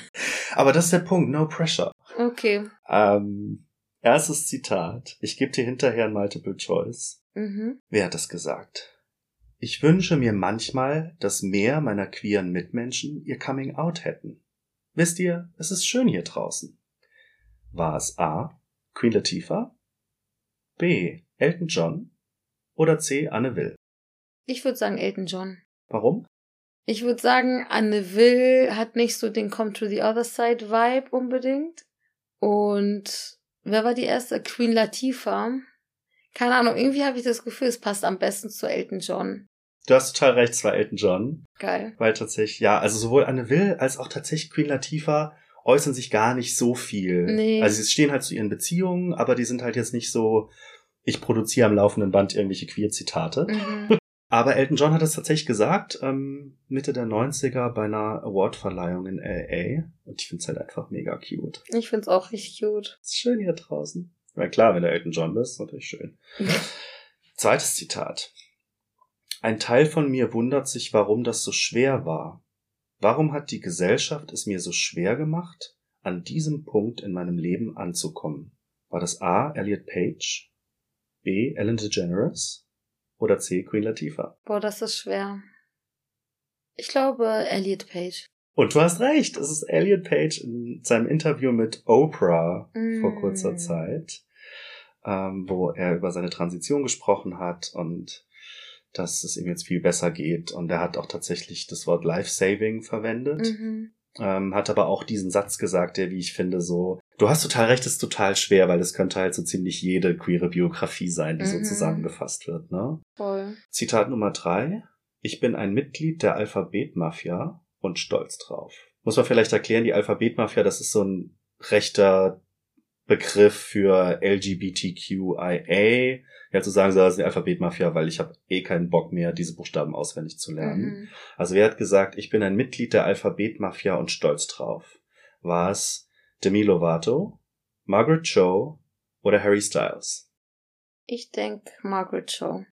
aber das ist der Punkt, no pressure. Okay. Ähm, erstes Zitat. Ich gebe dir hinterher ein Multiple Choice. Mhm. Wer hat das gesagt? Ich wünsche mir manchmal, dass mehr meiner queeren Mitmenschen ihr Coming Out hätten. Wisst ihr, es ist schön hier draußen. War es A. Queen Latifah? B. Elton John? Oder C. Anne Will? Ich würde sagen Elton John. Warum? Ich würde sagen, Anne Will hat nicht so den Come to the Other Side Vibe unbedingt. Und wer war die erste? Queen Latifah. Keine Ahnung, irgendwie habe ich das Gefühl, es passt am besten zu Elton John. Du hast total recht, es war Elton John. Geil. Weil tatsächlich, ja, also sowohl Anne Will als auch tatsächlich Queen Latifah äußern sich gar nicht so viel. Nee. Also sie stehen halt zu ihren Beziehungen, aber die sind halt jetzt nicht so, ich produziere am laufenden Band irgendwelche Queer-Zitate. Mhm. Aber Elton John hat es tatsächlich gesagt, ähm, Mitte der 90er bei einer Awardverleihung in LA. Und ich finde es halt einfach mega cute. Ich find's auch richtig cute. Ist schön hier draußen. Na klar, wenn du Elton John bist, ist natürlich schön. Zweites Zitat. Ein Teil von mir wundert sich, warum das so schwer war. Warum hat die Gesellschaft es mir so schwer gemacht, an diesem Punkt in meinem Leben anzukommen? War das A. Elliot Page, B. Ellen DeGeneres oder C. Queen Latifah? Boah, das ist schwer. Ich glaube Elliot Page. Und du hast recht, es ist Elliot Page in seinem Interview mit Oprah vor Mm. kurzer Zeit, ähm, wo er über seine Transition gesprochen hat und dass es ihm jetzt viel besser geht. Und er hat auch tatsächlich das Wort Life-Saving verwendet, Mhm. ähm, hat aber auch diesen Satz gesagt, der, wie ich finde, so, du hast total recht, ist total schwer, weil es könnte halt so ziemlich jede queere Biografie sein, die so Mhm. zusammengefasst wird, ne? Voll. Zitat Nummer drei. Ich bin ein Mitglied der Alphabetmafia und stolz drauf. Muss man vielleicht erklären, die Alphabetmafia, das ist so ein rechter Begriff für LGBTQIA. Ja, zu sagen, so, das ist die Alphabetmafia, weil ich habe eh keinen Bock mehr, diese Buchstaben auswendig zu lernen. Mhm. Also wer hat gesagt, ich bin ein Mitglied der Alphabetmafia und stolz drauf? War es Demi Lovato, Margaret Cho oder Harry Styles? Ich denk Margaret Cho.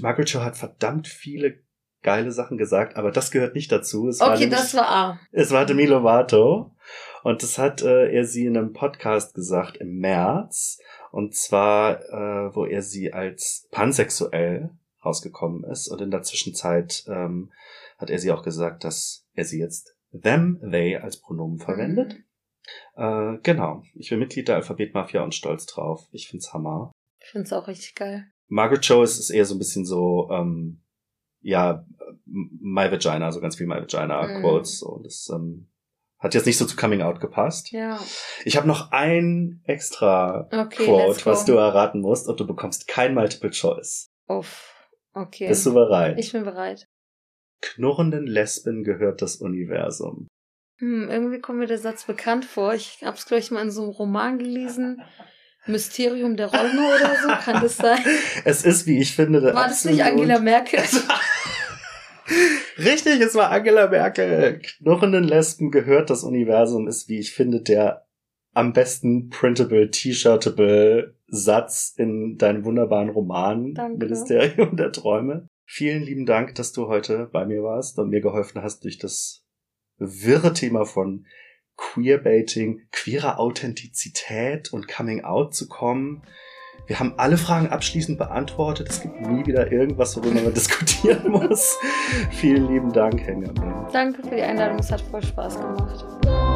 Margaret Cho hat verdammt viele geile Sachen gesagt, aber das gehört nicht dazu. Es war Okay, nämlich, das war A. es war Demi Lovato und das hat äh, er sie in einem Podcast gesagt im März und zwar, äh, wo er sie als pansexuell rausgekommen ist und in der Zwischenzeit ähm, hat er sie auch gesagt, dass er sie jetzt them, they als Pronomen verwendet. Mhm. Äh, genau, ich bin Mitglied der Alphabetmafia und stolz drauf. Ich find's Hammer. Ich find's auch richtig geil. Margaret Cho ist, ist eher so ein bisschen so, ähm, ja, My Vagina, so ganz viel My Vagina Mhm. Quotes. So. Das ähm, hat jetzt nicht so zu Coming Out gepasst. Ja. Ich habe noch ein extra Okay, Quote, was du erraten musst und du bekommst kein Multiple Choice. Uff. Okay. Bist du bereit? ich bin bereit. Knurrenden Lesben gehört das Universum. Hm, irgendwie kommt mir der Satz bekannt vor. Ich hab's, glaube ich, mal in so einem Roman gelesen. Mysterium der Räume oder so, kann das sein? Es ist, wie ich finde, der War das nicht Angela Merkel? Richtig, es war Angela Merkel. Knurrenden Lesben gehört das Universum ist, wie ich finde, der am besten printable, t-shirtable Satz in deinem wunderbaren Roman Danke. Ministerium der Träume. Vielen lieben Dank, dass du heute bei mir warst und mir geholfen hast, durch das wirre Thema von Queerbaiting, queerer Authentizität und Coming Out zu kommen. Wir haben alle Fragen abschließend beantwortet. Es gibt nie wieder irgendwas, worüber man diskutieren muss. Vielen lieben Dank, Hengamin. Danke für die Einladung, es hat voll Spaß gemacht.